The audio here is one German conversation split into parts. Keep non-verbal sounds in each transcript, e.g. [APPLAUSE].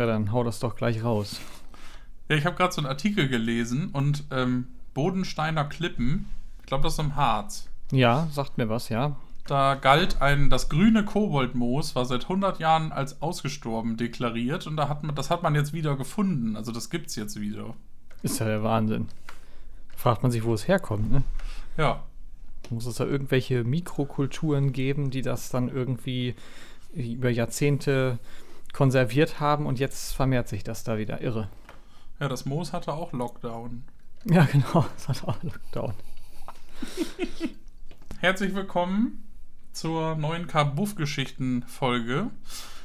Ja, dann hau das doch gleich raus. Ja, ich habe gerade so einen Artikel gelesen und ähm, Bodensteiner Klippen, ich glaube, das ist im Harz. Ja, sagt mir was, ja. Da galt ein, das grüne Koboldmoos war seit 100 Jahren als ausgestorben deklariert und da hat man, das hat man jetzt wieder gefunden. Also das gibt's jetzt wieder. Ist ja der Wahnsinn. Fragt man sich, wo es herkommt, ne? Ja. Muss es da irgendwelche Mikrokulturen geben, die das dann irgendwie über Jahrzehnte konserviert haben und jetzt vermehrt sich das da wieder irre. Ja, das Moos hatte auch Lockdown. Ja, genau, es hat auch Lockdown. [LAUGHS] Herzlich willkommen zur neuen Kabuff-Geschichten-Folge.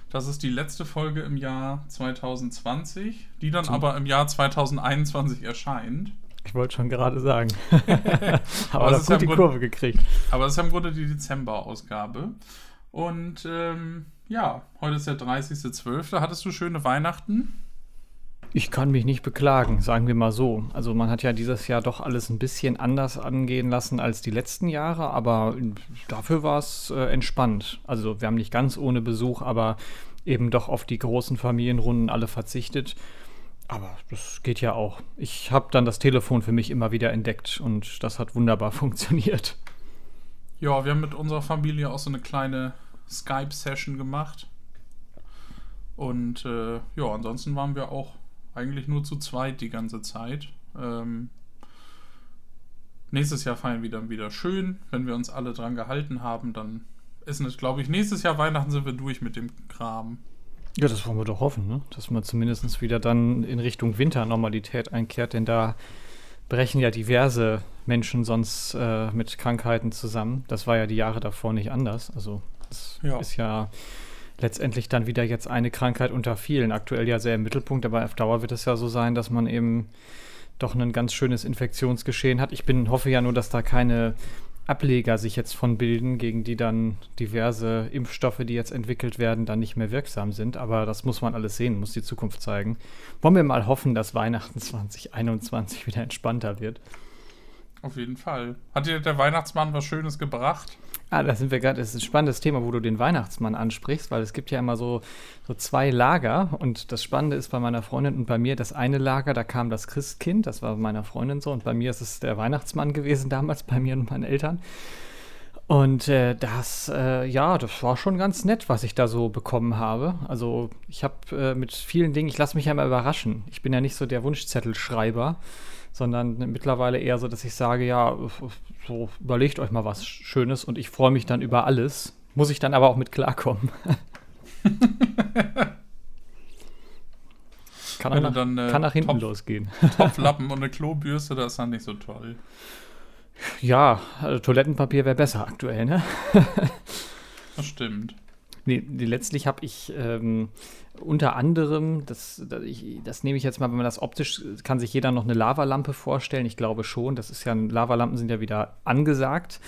Das ist die letzte Folge im Jahr 2020, die dann Zum- aber im Jahr 2021 erscheint. Ich wollte schon gerade sagen. [LAUGHS] Aber Aber es das ist ja gut die im Grund- Kurve gekriegt. Aber das ist ja im Grunde die Dezember-Ausgabe. Und ähm, ja, heute ist der 30.12. Hattest du schöne Weihnachten? Ich kann mich nicht beklagen, sagen wir mal so. Also man hat ja dieses Jahr doch alles ein bisschen anders angehen lassen als die letzten Jahre, aber dafür war es äh, entspannt. Also wir haben nicht ganz ohne Besuch, aber eben doch auf die großen Familienrunden alle verzichtet. Aber das geht ja auch. Ich habe dann das Telefon für mich immer wieder entdeckt und das hat wunderbar [LAUGHS] funktioniert. Ja, wir haben mit unserer Familie auch so eine kleine Skype-Session gemacht. Und äh, ja, ansonsten waren wir auch eigentlich nur zu zweit die ganze Zeit. Ähm, nächstes Jahr feiern wir dann wieder schön. Wenn wir uns alle dran gehalten haben, dann ist es, glaube ich, nächstes Jahr Weihnachten sind wir durch mit dem Kram. Ja, das wollen wir doch hoffen, ne? dass man zumindest wieder dann in Richtung Winternormalität einkehrt, denn da brechen ja diverse Menschen sonst äh, mit Krankheiten zusammen. Das war ja die Jahre davor nicht anders. Also es Ja. ist ja letztendlich dann wieder jetzt eine Krankheit unter vielen. Aktuell ja sehr im Mittelpunkt, aber auf Dauer wird es ja so sein, dass man eben doch ein ganz schönes Infektionsgeschehen hat. Ich bin, hoffe ja nur, dass da keine Ableger sich jetzt von bilden, gegen die dann diverse Impfstoffe, die jetzt entwickelt werden, dann nicht mehr wirksam sind. Aber das muss man alles sehen, muss die Zukunft zeigen. Wollen wir mal hoffen, dass Weihnachten 2021 wieder entspannter wird. Auf jeden Fall. Hat dir der Weihnachtsmann was Schönes gebracht? Ah, da sind wir gerade, das ist ein spannendes Thema, wo du den Weihnachtsmann ansprichst, weil es gibt ja immer so, so zwei Lager und das Spannende ist bei meiner Freundin und bei mir, das eine Lager, da kam das Christkind, das war bei meiner Freundin so und bei mir ist es der Weihnachtsmann gewesen damals, bei mir und meinen Eltern. Und äh, das, äh, ja, das war schon ganz nett, was ich da so bekommen habe. Also ich habe äh, mit vielen Dingen, ich lasse mich ja immer überraschen. Ich bin ja nicht so der Wunschzettelschreiber, sondern mittlerweile eher so, dass ich sage, ja, so überlegt euch mal was Schönes und ich freue mich dann über alles. Muss ich dann aber auch mit klarkommen. [LAUGHS] kann, auch nach, dann, äh, kann nach hinten Topf- losgehen. [LAUGHS] Topflappen und eine Klobürste, das ist dann nicht so toll. Ja, also Toilettenpapier wäre besser aktuell, ne? [LAUGHS] Das stimmt. Nee, letztlich habe ich ähm, unter anderem, das, das, ich, das nehme ich jetzt mal, wenn man das optisch, kann sich jeder noch eine Lavalampe vorstellen. Ich glaube schon. Das ist ja, Lavalampen sind ja wieder angesagt.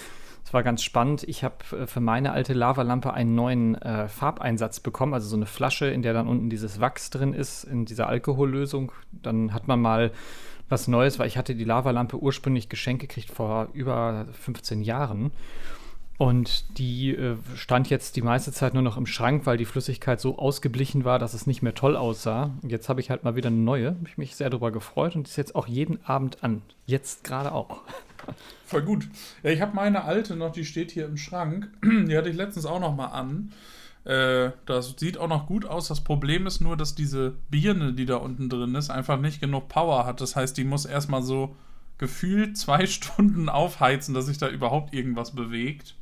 Das war ganz spannend. Ich habe äh, für meine alte Lavalampe einen neuen äh, Farbeinsatz bekommen, also so eine Flasche, in der dann unten dieses Wachs drin ist, in dieser Alkohollösung. Dann hat man mal was Neues, weil ich hatte die Lavalampe ursprünglich geschenkt gekriegt vor über 15 Jahren. Und die äh, stand jetzt die meiste Zeit nur noch im Schrank, weil die Flüssigkeit so ausgeblichen war, dass es nicht mehr toll aussah. Jetzt habe ich halt mal wieder eine neue. Habe ich mich sehr darüber gefreut und ist jetzt auch jeden Abend an. Jetzt gerade auch. Voll gut. Ja, ich habe meine alte noch, die steht hier im Schrank. Die hatte ich letztens auch noch mal an. Äh, das sieht auch noch gut aus. Das Problem ist nur, dass diese Birne, die da unten drin ist, einfach nicht genug Power hat. Das heißt, die muss erstmal so gefühlt zwei [LAUGHS] Stunden aufheizen, dass sich da überhaupt irgendwas bewegt.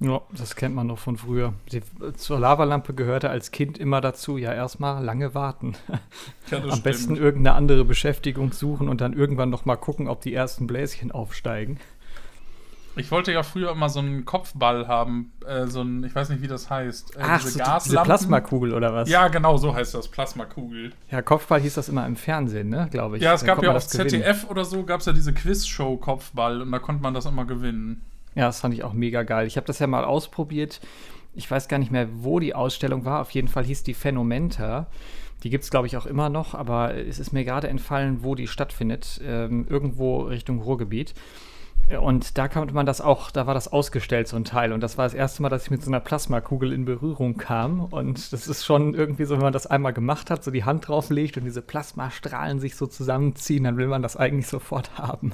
Ja, das kennt man noch von früher. Die, zur Lavalampe gehörte als Kind immer dazu, ja, erstmal lange warten. [LAUGHS] Ja, Am besten stimmt. irgendeine andere Beschäftigung suchen und dann irgendwann noch mal gucken, ob die ersten Bläschen aufsteigen. Ich wollte ja früher immer so einen Kopfball haben. Äh, so ein, ich weiß nicht, wie das heißt. Äh, Ach, so, diese Plasmakugel oder was? Ja, genau, so heißt das. Plasmakugel. Ja, Kopfball hieß das immer im Fernsehen, ne, glaube ich. Ja, es Da gab ja auf das gewinnen. ZDF oder so, gab es ja diese Quizshow Kopfball und da konnte man das immer gewinnen. Ja, das fand ich auch mega geil. Ich habe das ja mal ausprobiert. Ich weiß gar nicht mehr, wo die Ausstellung war. Auf jeden Fall hieß die Phänomenta. Die gibt es, glaube ich, auch immer noch, aber es ist mir gerade entfallen, wo die stattfindet. Ähm, irgendwo Richtung Ruhrgebiet. Und da konnte man das auch, da war das ausgestellt, so ein Teil. Und das war das erste Mal, dass ich mit so einer Plasmakugel in Berührung kam. Und das ist schon irgendwie so, wenn man das einmal gemacht hat, so die Hand drauflegt und diese Plasmastrahlen sich so zusammenziehen, dann will man das eigentlich sofort haben.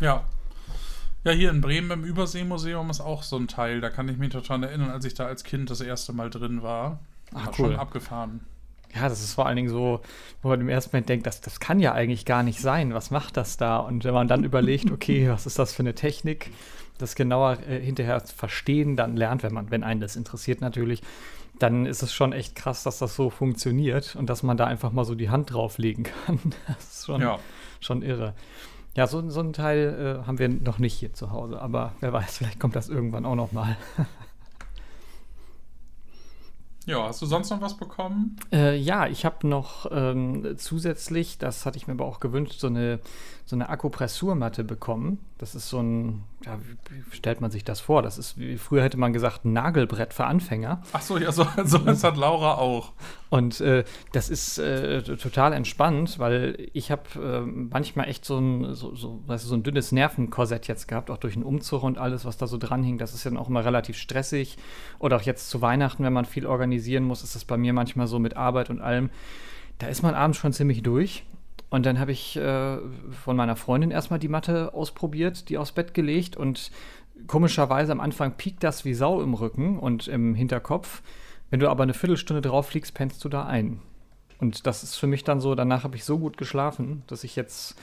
Ja. Ja, hier in Bremen im Überseemuseum ist auch so ein Teil. Da kann ich mich total erinnern, als ich da als Kind das erste Mal drin war. Ach, War cool. Schon abgefahren. Ja, das ist vor allen Dingen so, wo man im ersten Moment denkt, das, das kann ja eigentlich gar nicht sein. Was macht das da? Und wenn man dann überlegt, okay, [LAUGHS] was ist das für eine Technik, das genauer äh, hinterher verstehen, dann lernt, wenn man, wenn einen das interessiert natürlich, dann ist es schon echt krass, dass das so funktioniert und dass man da einfach mal so die Hand drauflegen kann. [LAUGHS] Das ist schon, Ja. schon irre. Ja, so, so einen Teil äh, haben wir noch nicht hier zu Hause, aber wer weiß, vielleicht kommt das irgendwann auch noch mal. [LAUGHS] Ja, hast du sonst noch was bekommen? Äh, ja, ich habe noch ähm, zusätzlich, das hatte ich mir aber auch gewünscht, so eine, so eine Akupressurmatte bekommen. Das ist so ein, ja, wie, stellt man sich das vor? Das ist, wie früher hätte man gesagt, ein Nagelbrett für Anfänger. Ach so, ja, so, so das [LAUGHS] hat Laura auch. Und äh, das ist äh, total entspannt, weil ich habe äh, manchmal echt so ein, so, so, weißt du, so ein dünnes Nervenkorsett jetzt gehabt, auch durch den Umzug und alles, was da so dran hing. Das ist ja dann auch immer relativ stressig. Oder auch jetzt zu Weihnachten, wenn man viel organisieren muss, ist das bei mir manchmal so mit Arbeit und allem. Da ist man abends schon ziemlich durch. Und dann habe ich äh, von meiner Freundin erstmal die Matte ausprobiert, die aufs Bett gelegt und komischerweise am Anfang piekt das wie Sau im Rücken und im Hinterkopf. Wenn du aber eine Viertelstunde drauf fliegst, pennst du da ein. Und das ist für mich dann so, danach habe ich so gut geschlafen, dass ich jetzt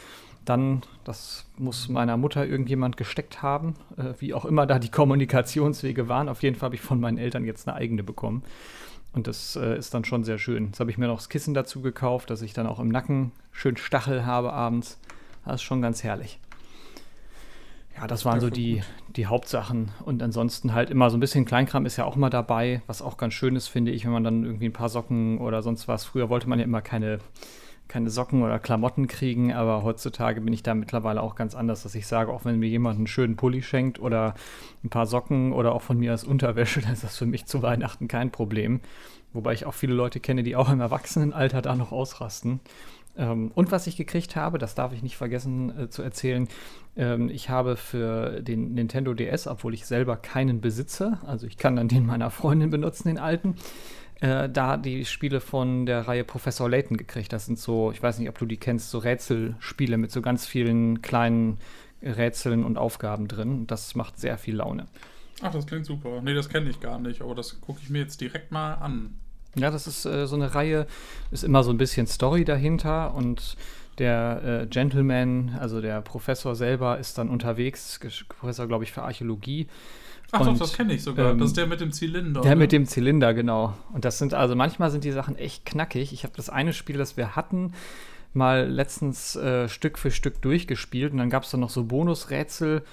dann, das muss meiner Mutter irgendjemand gesteckt haben, äh, wie auch immer da die Kommunikationswege waren. Auf jeden Fall habe ich von meinen Eltern jetzt eine eigene bekommen. Und das äh, ist dann schon sehr schön. Jetzt habe ich mir noch das Kissen dazu gekauft, dass ich dann auch im Nacken schön Stachel habe abends. Das ist schon ganz herrlich. Ja, das waren so die, die Hauptsachen. Und ansonsten halt immer so ein bisschen Kleinkram ist ja auch mal dabei, was auch ganz schön ist, finde ich, wenn man dann irgendwie ein paar Socken oder sonst was. Früher wollte man ja immer keine, keine Socken oder Klamotten kriegen, aber heutzutage bin ich da mittlerweile auch ganz anders, dass ich sage, auch wenn mir jemand einen schönen Pulli schenkt oder ein paar Socken oder auch von mir als Unterwäsche, [LAUGHS] dann ist das für mich zu Weihnachten kein Problem. Wobei ich auch viele Leute kenne, die auch im Erwachsenenalter da noch ausrasten. Ähm, und was ich gekriegt habe, das darf ich nicht vergessen äh, zu erzählen, ähm, ich habe für den Nintendo DS, obwohl ich selber keinen besitze, also ich kann dann den meiner Freundin benutzen, den alten, äh, da die Spiele von der Reihe Professor Layton gekriegt. Das sind so, ich weiß nicht, ob du die kennst, so Rätselspiele mit so ganz vielen kleinen Rätseln und Aufgaben drin. Das macht sehr viel Laune. Ach, das klingt super. Nee, das kenne ich gar nicht, aber das gucke ich mir jetzt direkt mal an. Ja, das ist äh, so eine Reihe, ist immer so ein bisschen Story dahinter und der äh, Gentleman, also der Professor selber, ist dann unterwegs, Professor, glaube ich, für Archäologie. Ach Und, doch, das kenne ich sogar. ähm, das ist der mit dem Zylinder. Der ne? mit dem Zylinder, genau. Und das sind, also manchmal sind die Sachen echt knackig. Ich habe das eine Spiel, das wir hatten, mal letztens äh, Stück für Stück durchgespielt und dann gab es dann noch so Bonusrätsel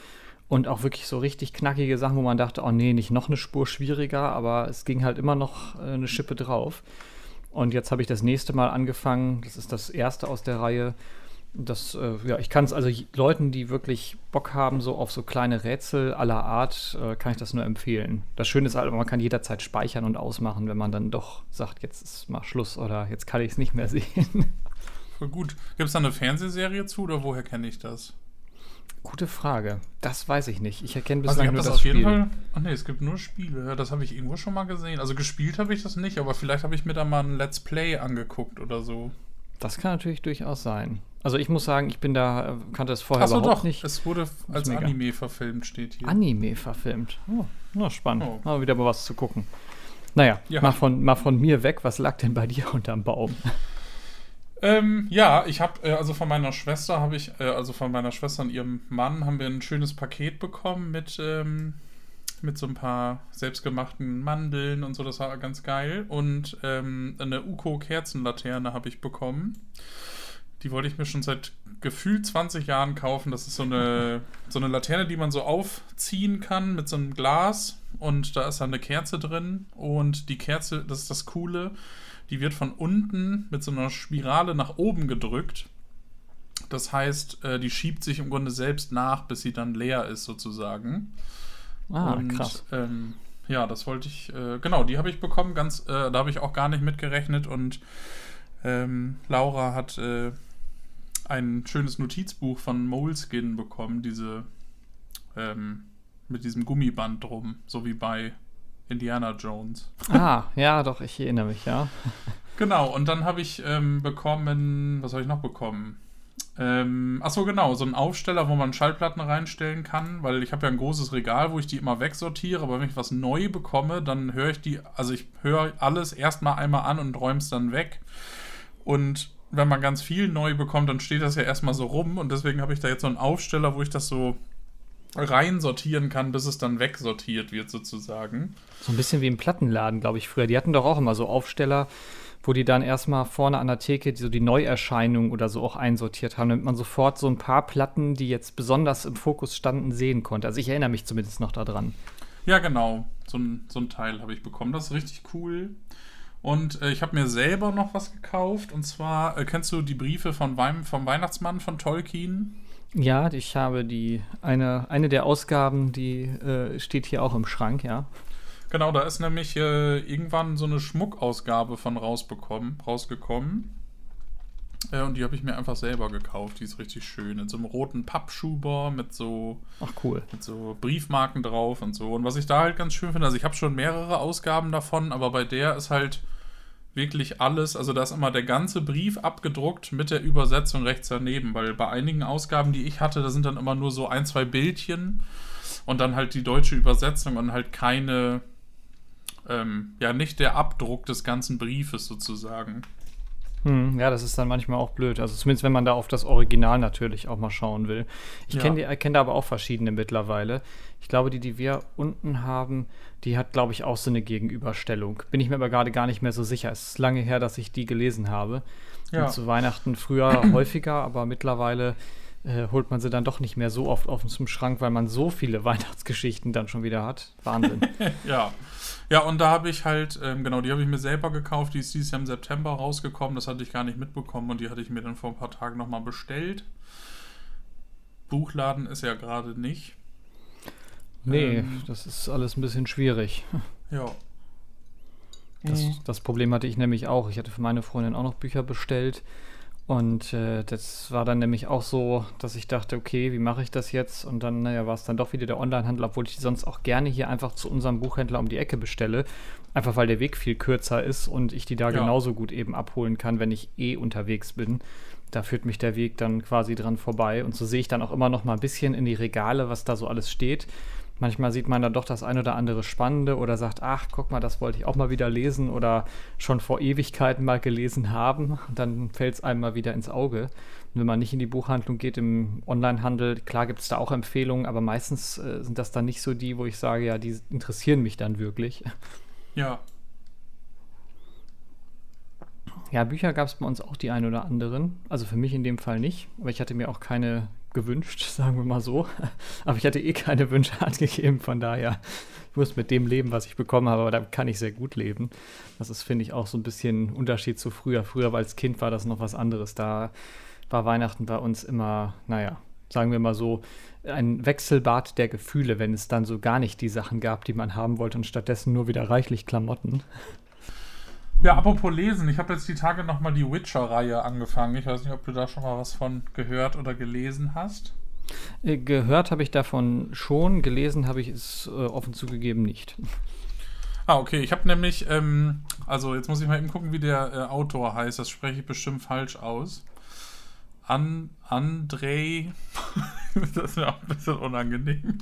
und auch wirklich so richtig knackige Sachen, wo man dachte, oh nee, nicht noch eine Spur schwieriger, aber es ging halt immer noch äh, eine Schippe drauf. Und jetzt habe ich das nächste Mal angefangen. Das ist das erste aus der Reihe. Das, äh, ja, ich kann es also Leuten, die wirklich Bock haben, so auf so kleine Rätsel aller Art, äh, kann ich das nur empfehlen. Das Schöne ist halt, man kann jederzeit speichern und ausmachen, wenn man dann doch sagt, jetzt ist mal Schluss oder jetzt kann ich es nicht mehr [LAUGHS] sehen. Voll gut. Gibt es da eine Fernsehserie zu oder woher kenne ich das? Gute Frage. Das weiß ich nicht. Ich erkenne Also ich bislang habe nur das, das auf jeden Spiel. Fall. Ach nee, es gibt nur Spiele. Ja, das habe ich irgendwo schon mal gesehen. Also gespielt habe ich das nicht, aber vielleicht habe ich mir da mal ein Let's Play angeguckt oder so. Das kann natürlich durchaus sein. Also ich muss sagen, ich bin da, äh, kannte es vorher Achso überhaupt doch, nicht. es wurde als. Anime verfilmt, steht hier. Anime verfilmt. Oh, na spannend. Oh. Mal wieder mal was zu gucken. Naja, Ja. mal, von, mal von mir weg. Was lag denn bei [LAUGHS] dir unterm Baum? Ähm, ja, ich habe, äh, also von meiner Schwester habe ich, äh, also von meiner Schwester und ihrem Mann haben wir ein schönes Paket bekommen mit, ähm, mit so ein paar selbstgemachten Mandeln und so, das war ganz geil. Und ähm, eine Uko-Kerzenlaterne habe ich bekommen. Die wollte ich mir schon seit gefühlt 20 Jahren kaufen. Das ist so eine, so eine Laterne, die man so aufziehen kann mit so einem Glas. Und da ist dann eine Kerze drin. Und die Kerze, das ist das Coole, die wird von unten mit so einer Spirale nach oben gedrückt. Das heißt, äh, die schiebt sich im Grunde selbst nach, bis sie dann leer ist, sozusagen. Ah, Und, krass. Ähm, ja, das wollte ich, äh, genau, die habe ich bekommen, ganz, äh, da habe ich auch gar nicht mitgerechnet und ähm, Laura hat äh, ein schönes Notizbuch von Moleskin bekommen, diese ähm, mit diesem Gummiband drum, so wie bei Indiana Jones. Ah, ja, doch, ich erinnere mich, ja. Genau, und dann habe ich ähm, bekommen, was habe ich noch bekommen? Ähm, achso, genau, so ein Aufsteller, wo man Schallplatten reinstellen kann, weil ich habe ja ein großes Regal, wo ich die immer wegsortiere, aber wenn ich was neu bekomme, dann höre ich die, also ich höre alles erstmal einmal an und räume es dann weg. Und wenn man ganz viel neu bekommt, dann steht das ja erstmal so rum und deswegen habe ich da jetzt so einen Aufsteller, wo ich das so rein sortieren kann, bis es dann wegsortiert wird, sozusagen. So ein bisschen wie im Plattenladen, glaube ich, früher. Die hatten doch auch immer so Aufsteller, wo die dann erstmal vorne an der Theke so die Neuerscheinungen oder so auch einsortiert haben, damit man sofort so ein paar Platten, die jetzt besonders im Fokus standen, sehen konnte. Also ich erinnere mich zumindest noch daran. Ja, genau. So ein, so ein Teil habe ich bekommen. Das ist richtig cool. Und äh, ich habe mir selber noch was gekauft. Und zwar, äh, kennst du die Briefe von Weim, vom Weihnachtsmann von Tolkien? Ja, ich habe die, eine, eine der Ausgaben, die äh, steht hier auch im Schrank, ja. Genau, da ist nämlich äh, irgendwann so eine Schmuckausgabe von rausbekommen, rausgekommen. Äh, und die habe ich mir einfach selber gekauft. Die ist richtig schön. In so einem roten Pappschuber mit so, Ach cool. mit so Briefmarken drauf und so. Und was ich da halt ganz schön finde, also ich habe schon mehrere Ausgaben davon, aber bei der ist halt wirklich alles, also da ist immer der ganze Brief abgedruckt mit der Übersetzung rechts daneben, weil bei einigen Ausgaben, die ich hatte, da sind dann immer nur so ein, zwei Bildchen und dann halt die deutsche Übersetzung und halt keine ähm, ja nicht der Abdruck des ganzen Briefes sozusagen. Hm, ja, das ist dann manchmal auch blöd. Also zumindest wenn man da auf das Original natürlich auch mal schauen will. Ich ja. kenne kenn da aber auch verschiedene mittlerweile. Ich glaube, die, die wir unten haben, die hat, glaube ich, auch so eine Gegenüberstellung. Bin ich mir aber gerade gar nicht mehr so sicher. Es ist lange her, dass ich die gelesen habe. Ja. Und zu Weihnachten früher [CLEARS THROAT] häufiger, aber mittlerweile äh, holt man sie dann doch nicht mehr so oft auf zum Schrank, weil man so viele [LAUGHS] Weihnachtsgeschichten dann schon wieder hat. Wahnsinn. [LAUGHS] ja. Ja, und da habe ich halt, ähm, genau, die habe ich mir selber gekauft. Die ist dieses Jahr im September rausgekommen. Das hatte ich gar nicht mitbekommen und die hatte ich mir dann vor ein paar Tagen nochmal bestellt. Buchladen ist ja gerade nicht. Nee, ähm, das ist alles ein bisschen schwierig. Ja. Das, das Problem hatte ich nämlich auch. Ich hatte für meine Freundin auch noch Bücher bestellt und äh, das war dann nämlich auch so, dass ich dachte, okay, wie mache ich das jetzt? Und dann, naja, war es dann doch wieder der Onlinehandel, obwohl ich die sonst auch gerne hier einfach zu unserem Buchhändler um die Ecke bestelle. Einfach weil der Weg viel kürzer ist und ich die da ja. genauso gut eben abholen kann, wenn ich eh unterwegs bin. Da führt mich der Weg dann quasi dran vorbei. Und so sehe ich dann auch immer noch mal ein bisschen in die Regale, was da so alles steht. Manchmal sieht man dann doch das ein oder andere Spannende oder sagt, ach, guck mal, das wollte ich auch mal wieder lesen oder schon vor Ewigkeiten mal gelesen haben. Und dann fällt es einem mal wieder ins Auge. Und wenn man nicht in die Buchhandlung geht, im Onlinehandel, klar gibt es da auch Empfehlungen, aber meistens äh, sind das dann nicht so die, wo ich sage, ja, die interessieren mich dann wirklich. Ja. Ja, Bücher gab es bei uns auch die ein oder anderen. Also für mich in dem Fall nicht, aber ich hatte mir auch keine gewünscht, [LAUGHS] sagen wir mal so. Aber ich hatte eh keine Wünsche [LAUGHS] angegeben, von daher, ich muss mit dem leben, was ich bekommen habe, aber da kann ich sehr gut leben. Das ist, finde ich, auch so ein bisschen Unterschied zu früher. Früher, als Kind, war das noch was anderes. Da war Weihnachten bei uns immer, naja, sagen wir mal so, ein Wechselbad der Gefühle, wenn es dann so gar nicht die Sachen gab, die man haben wollte und stattdessen nur wieder reichlich Klamotten. Ja, apropos lesen, ich habe jetzt die Tage nochmal die Witcher-Reihe angefangen. Ich weiß nicht, ob du da schon mal was von gehört oder gelesen hast. Äh, gehört habe ich davon schon, gelesen habe ich es äh, offen zugegeben nicht. Ah, okay. Ich habe nämlich, ähm, also jetzt muss ich mal eben gucken, wie der äh, Autor heißt. Das spreche ich bestimmt falsch aus. An Andrei. [LAUGHS] das ist mir auch ein bisschen unangenehm.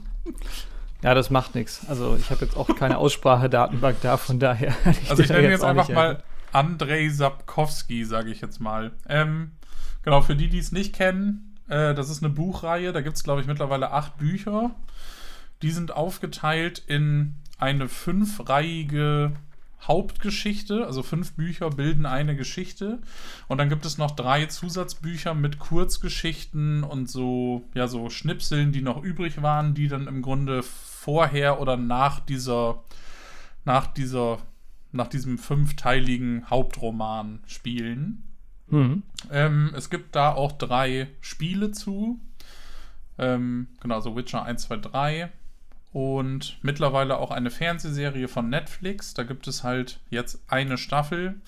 Ja, das macht nichts. Also ich habe jetzt auch keine [LAUGHS] Aussprachedatenbank da, von daher. Ich also ich nenne jetzt einfach mal Andrei Sapkowski, sage ich jetzt mal. Ähm, genau, für die, die es nicht kennen, äh, das ist eine Buchreihe. Da gibt es, glaube ich, mittlerweile acht Bücher. Die sind aufgeteilt in eine fünfreihige Hauptgeschichte, also fünf Bücher bilden eine Geschichte. Und dann gibt es noch drei Zusatzbücher mit Kurzgeschichten und so, ja, so Schnipseln, die noch übrig waren, die dann im Grunde vorher oder nach dieser, nach dieser, nach diesem fünfteiligen Hauptroman spielen. Mhm. Ähm, es gibt da auch drei Spiele zu. Ähm, genau, so Witcher 1, 2, 3 und mittlerweile auch eine Fernsehserie von Netflix. Da gibt es halt jetzt eine Staffel,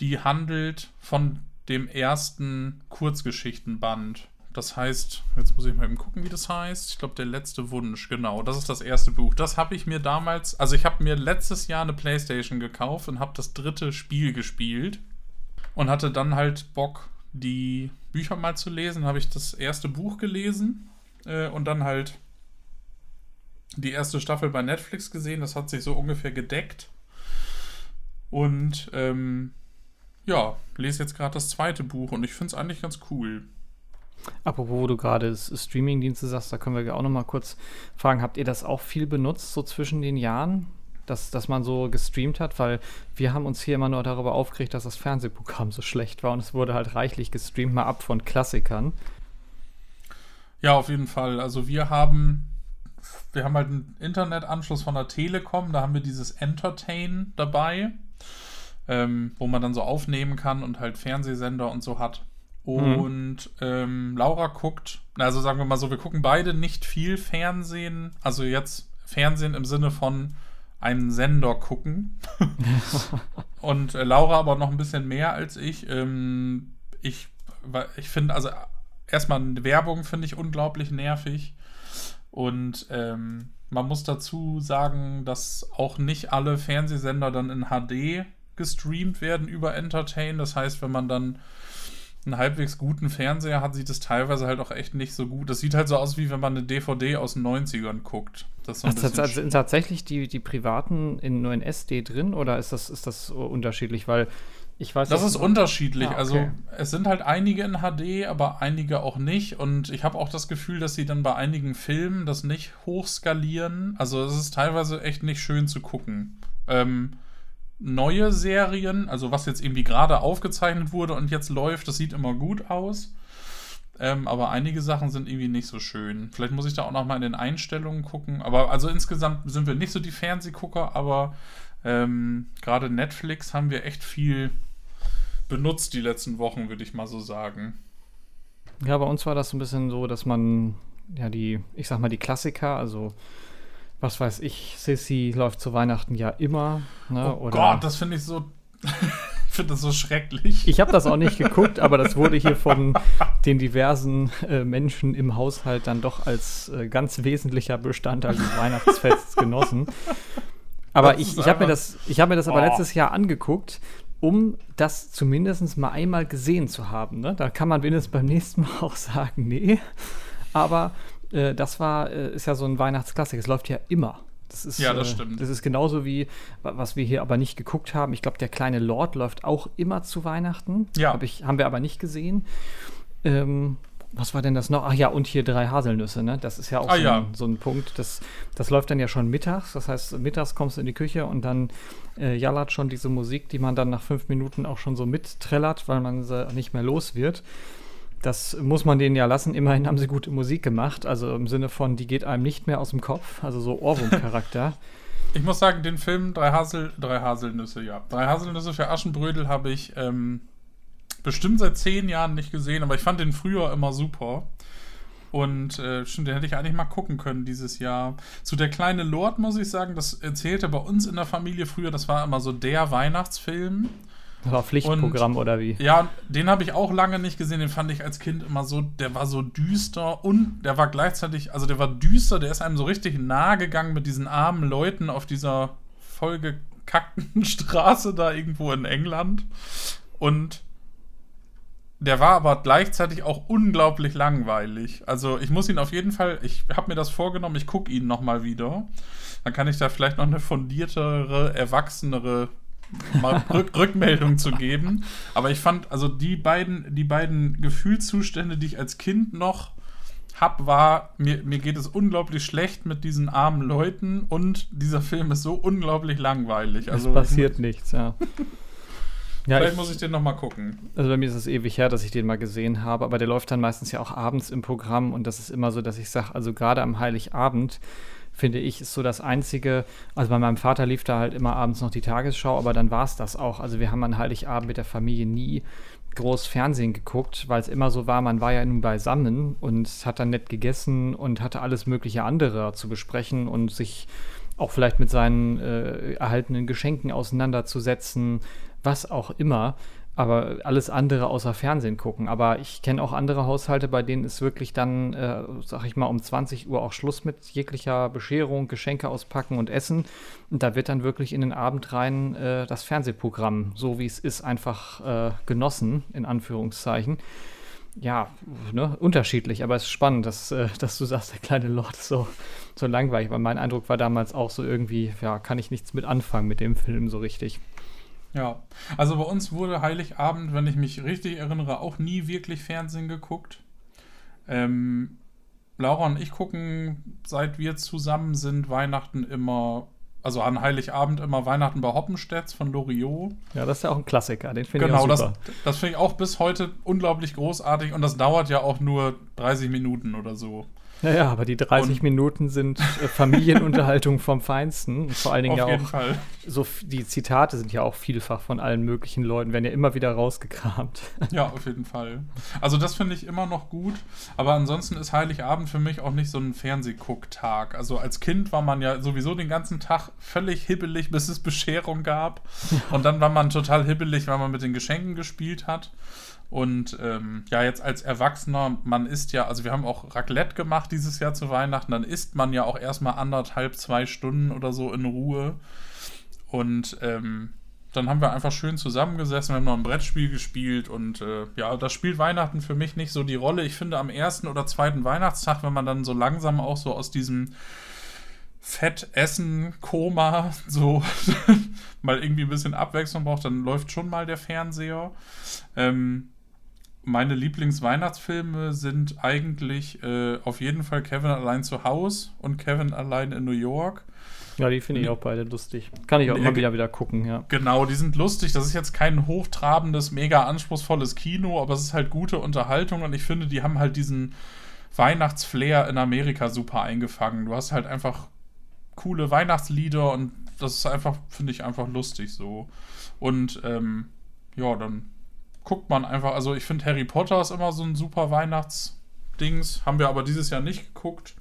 die handelt von dem ersten Kurzgeschichtenband das heißt, jetzt muss ich mal eben gucken, wie das heißt. Ich glaube, der letzte Wunsch, genau. Das ist das erste Buch. Das habe ich mir damals, also ich habe mir letztes Jahr eine Playstation gekauft und habe das dritte Spiel gespielt und hatte dann halt Bock, die Bücher mal zu lesen. Habe ich das erste Buch gelesen äh, und dann halt die erste Staffel bei Netflix gesehen. Das hat sich so ungefähr gedeckt. Und ähm, ja, lese jetzt gerade das zweite Buch und ich finde es eigentlich ganz cool. Apropos, wo du gerade Streamingdienste sagst, da können wir auch noch mal kurz fragen, habt ihr das auch viel benutzt, so zwischen den Jahren? Dass, dass man so gestreamt hat, weil wir haben uns hier immer nur darüber aufgeregt, dass das Fernsehprogramm so schlecht war und es wurde halt reichlich gestreamt, mal ab von Klassikern. Ja, auf jeden Fall. Also wir haben, wir haben halt einen Internetanschluss von der Telekom, da haben wir dieses Entertain dabei, ähm, wo man dann so aufnehmen kann und halt Fernsehsender und so hat. Mhm. Und mhm. ähm, Laura guckt, also sagen wir mal so, wir gucken beide nicht viel Fernsehen. Also jetzt Fernsehen im Sinne von einen Sender gucken. [LAUGHS] und äh, Laura aber noch ein bisschen mehr als ich. Ähm, ich ich finde, also erstmal Werbung finde ich unglaublich nervig. Und ähm, man muss dazu sagen, dass auch nicht alle Fernsehsender dann in HD gestreamt werden über Entertain. Das heißt, wenn man dann einen halbwegs guten Fernseher hat, sieht es teilweise halt auch echt nicht so gut. Das sieht halt so aus, wie wenn man eine DVD aus den 90ern guckt. Das ist so also, also sind tatsächlich die, die privaten in nur in SD drin oder ist das, ist das unterschiedlich? Weil ich weiß Das ist unterschiedlich. Ah, also, okay. Also es sind halt einige in HD, aber einige auch nicht. Und ich habe auch das Gefühl, dass sie dann bei einigen Filmen das nicht hochskalieren. Also es ist teilweise echt nicht schön zu gucken. Ähm, neue Serien, also was jetzt irgendwie gerade aufgezeichnet wurde und jetzt läuft, das sieht immer gut aus. Ähm, aber einige Sachen sind irgendwie nicht so schön. Vielleicht muss ich da auch noch mal in den Einstellungen gucken. Aber also insgesamt sind wir nicht so die Fernsehgucker, aber ähm, gerade Netflix haben wir echt viel benutzt die letzten Wochen, würde ich mal so sagen. Ja, bei uns war das so ein bisschen so, dass man ja die, ich sag mal, die Klassiker, also was weiß ich, Sissy läuft zu Weihnachten ja immer. Ne? Oh Oder Gott, das finde ich so. [LAUGHS] ich finde das so schrecklich. Ich habe das auch nicht geguckt, aber das wurde hier von den diversen äh, Menschen im Haushalt dann doch als äh, ganz wesentlicher Bestandteil des [LAUGHS] Weihnachtsfests genossen. Aber das ich, ich habe mir das, ich hab mir das aber oh. letztes Jahr angeguckt, um das zumindest mal einmal gesehen zu haben. Ne? Da kann man wenigstens beim nächsten Mal [LAUGHS] auch sagen, nee. Aber äh, das war, äh, ist ja so ein Weihnachtsklassiker. Es läuft ja immer. Das ist, ja, das äh, stimmt. Das ist genauso wie, was wir hier aber nicht geguckt haben. Ich glaube, der kleine Lord läuft auch immer zu Weihnachten. Ja. Hab ich, haben wir aber nicht gesehen. Ähm, was war denn das noch? Ach ja, und hier drei Haselnüsse, ne? Das ist ja auch ah, so, ja. Ein, so, ein, Punkt. Das, das läuft dann ja schon mittags. Das heißt, mittags kommst du in die Küche und dann äh, jallert schon diese Musik, die man dann nach fünf Minuten auch schon so mitträllert, weil man sie nicht mehr los wird das muss man denen ja lassen. Immerhin haben sie gute Musik gemacht. Also im Sinne von, die geht einem nicht mehr aus dem Kopf. Also so Ohrwurm-Charakter. [LAUGHS] [LAUGHS] ich muss sagen, den Film Drei, Hasel, drei Haselnüsse, ja. Drei Haselnüsse für Aschenbrödel habe ich ähm, bestimmt seit zehn Jahren nicht gesehen, aber ich fand den früher immer super. Und äh, stimmt, den hätte ich eigentlich mal gucken können dieses Jahr. Zu der kleine Lord muss ich sagen, das erzählte bei uns in der Familie früher, das war immer so der Weihnachtsfilm. Das war Pflichtprogramm und, oder wie? Ja, den habe ich auch lange nicht gesehen. Den fand ich als Kind immer so, der war so düster und der war gleichzeitig, also der war düster, der ist einem so richtig nahe gegangen mit diesen armen Leuten auf dieser vollgekackten [LAUGHS] Straße da irgendwo in England. Und der war aber gleichzeitig auch unglaublich langweilig. Also ich muss ihn auf jeden Fall, ich habe mir das vorgenommen, ich gucke ihn nochmal wieder. Dann kann ich da vielleicht noch eine fundiertere, erwachsenere [LAUGHS] Rück Rückmeldung zu geben. Aber ich fand, also die beiden, die beiden Gefühlszustände, die ich als Kind noch hab, war, mir, mir geht es unglaublich schlecht mit diesen armen Leuten und dieser Film ist so unglaublich langweilig. Also, es passiert nichts, ja. [LAUGHS] ja Vielleicht ich, muss ich den noch mal gucken. Also bei mir ist es ewig her, dass ich den mal gesehen habe, aber der läuft dann meistens ja auch abends im Programm und das ist immer so, dass ich sage, also gerade am Heiligabend finde ich, ist so das Einzige. Also bei meinem Vater lief da halt immer abends noch die Tagesschau, aber dann war es das auch. Also wir haben an Heiligabend mit der Familie nie groß Fernsehen geguckt, weil es immer so war, man war ja nun beisammen und hat dann nett gegessen und hatte alles mögliche andere zu besprechen und sich auch vielleicht mit seinen äh, erhaltenen Geschenken auseinanderzusetzen, was auch immer. aber alles andere außer Fernsehen gucken. Aber ich kenne auch andere Haushalte, bei denen ist wirklich dann, äh, sag ich mal, um 20 Uhr auch Schluss mit jeglicher Bescherung, Geschenke auspacken und Essen. Und da wird dann wirklich in den Abend rein äh, das Fernsehprogramm, so wie es ist, einfach äh, genossen, in Anführungszeichen. Ja, ne, unterschiedlich, aber es ist spannend, dass, äh, [LAUGHS] dass du sagst, der kleine Lord ist so, so langweilig, weil mein Eindruck war damals auch so irgendwie, ja, kann ich nichts mit anfangen mit dem Film so richtig. Ja, also bei uns wurde Heiligabend, wenn ich mich richtig erinnere, auch nie wirklich Fernsehen geguckt. Ähm, Laura und ich gucken, seit wir zusammen sind, Weihnachten immer, also an Heiligabend immer Weihnachten bei Hoppenstedts von Loriot. Ja, das ist ja auch ein Klassiker, den finde genau, ich auch super. Genau, das, das finde ich auch bis heute unglaublich großartig und das dauert ja auch nur 30 Minuten oder so. Ja, ja, aber die 30 und Minuten sind äh, Familienunterhaltung [LAUGHS] vom Feinsten. Und vor allen Dingen Auf ja auch. Fall. So, die Zitate sind ja auch vielfach von allen möglichen Leuten, werden ja immer wieder rausgekramt. [LAUGHS] Ja, auf jeden Fall. Also, das finde ich immer noch gut. Aber ansonsten ist Heiligabend für mich auch nicht so ein Fernsehgucktag. Also, als Kind war man ja sowieso den ganzen Tag völlig hibbelig, bis es Bescherung gab. Und dann war man total hibbelig, weil man mit den Geschenken gespielt hat. Und ähm, ja, jetzt als Erwachsener, man isst ja, also wir haben auch Raclette gemacht dieses Jahr zu Weihnachten, dann isst man ja auch erstmal anderthalb, zwei Stunden oder so in Ruhe. Und ähm, dann haben wir einfach schön zusammengesessen, wir haben noch ein Brettspiel gespielt und äh, ja, das spielt Weihnachten für mich nicht so die Rolle. Ich finde am ersten oder zweiten Weihnachtstag, wenn man dann so langsam auch so aus diesem Fettessen, Koma, [LAUGHS] so [LAUGHS] mal irgendwie ein bisschen Abwechslung braucht, dann läuft schon mal der Fernseher. Ähm, meine Lieblingsweihnachtsfilme sind eigentlich äh, auf jeden Fall Kevin allein zu Hause und Kevin allein in New York. Ja, die finde ich auch beide lustig. Kann ich auch immer wieder wieder gucken, ja. Genau, die sind lustig. Das ist jetzt kein hochtrabendes, mega anspruchsvolles Kino, aber es ist halt gute Unterhaltung und ich finde, die haben halt diesen Weihnachtsflair in Amerika super eingefangen. Du hast halt einfach coole Weihnachtslieder und das ist einfach, finde ich, einfach lustig so. Und ähm, ja, dann guckt man einfach, also ich finde Harry Potter ist immer so ein super Weihnachtsdings. Haben wir aber dieses Jahr nicht geguckt.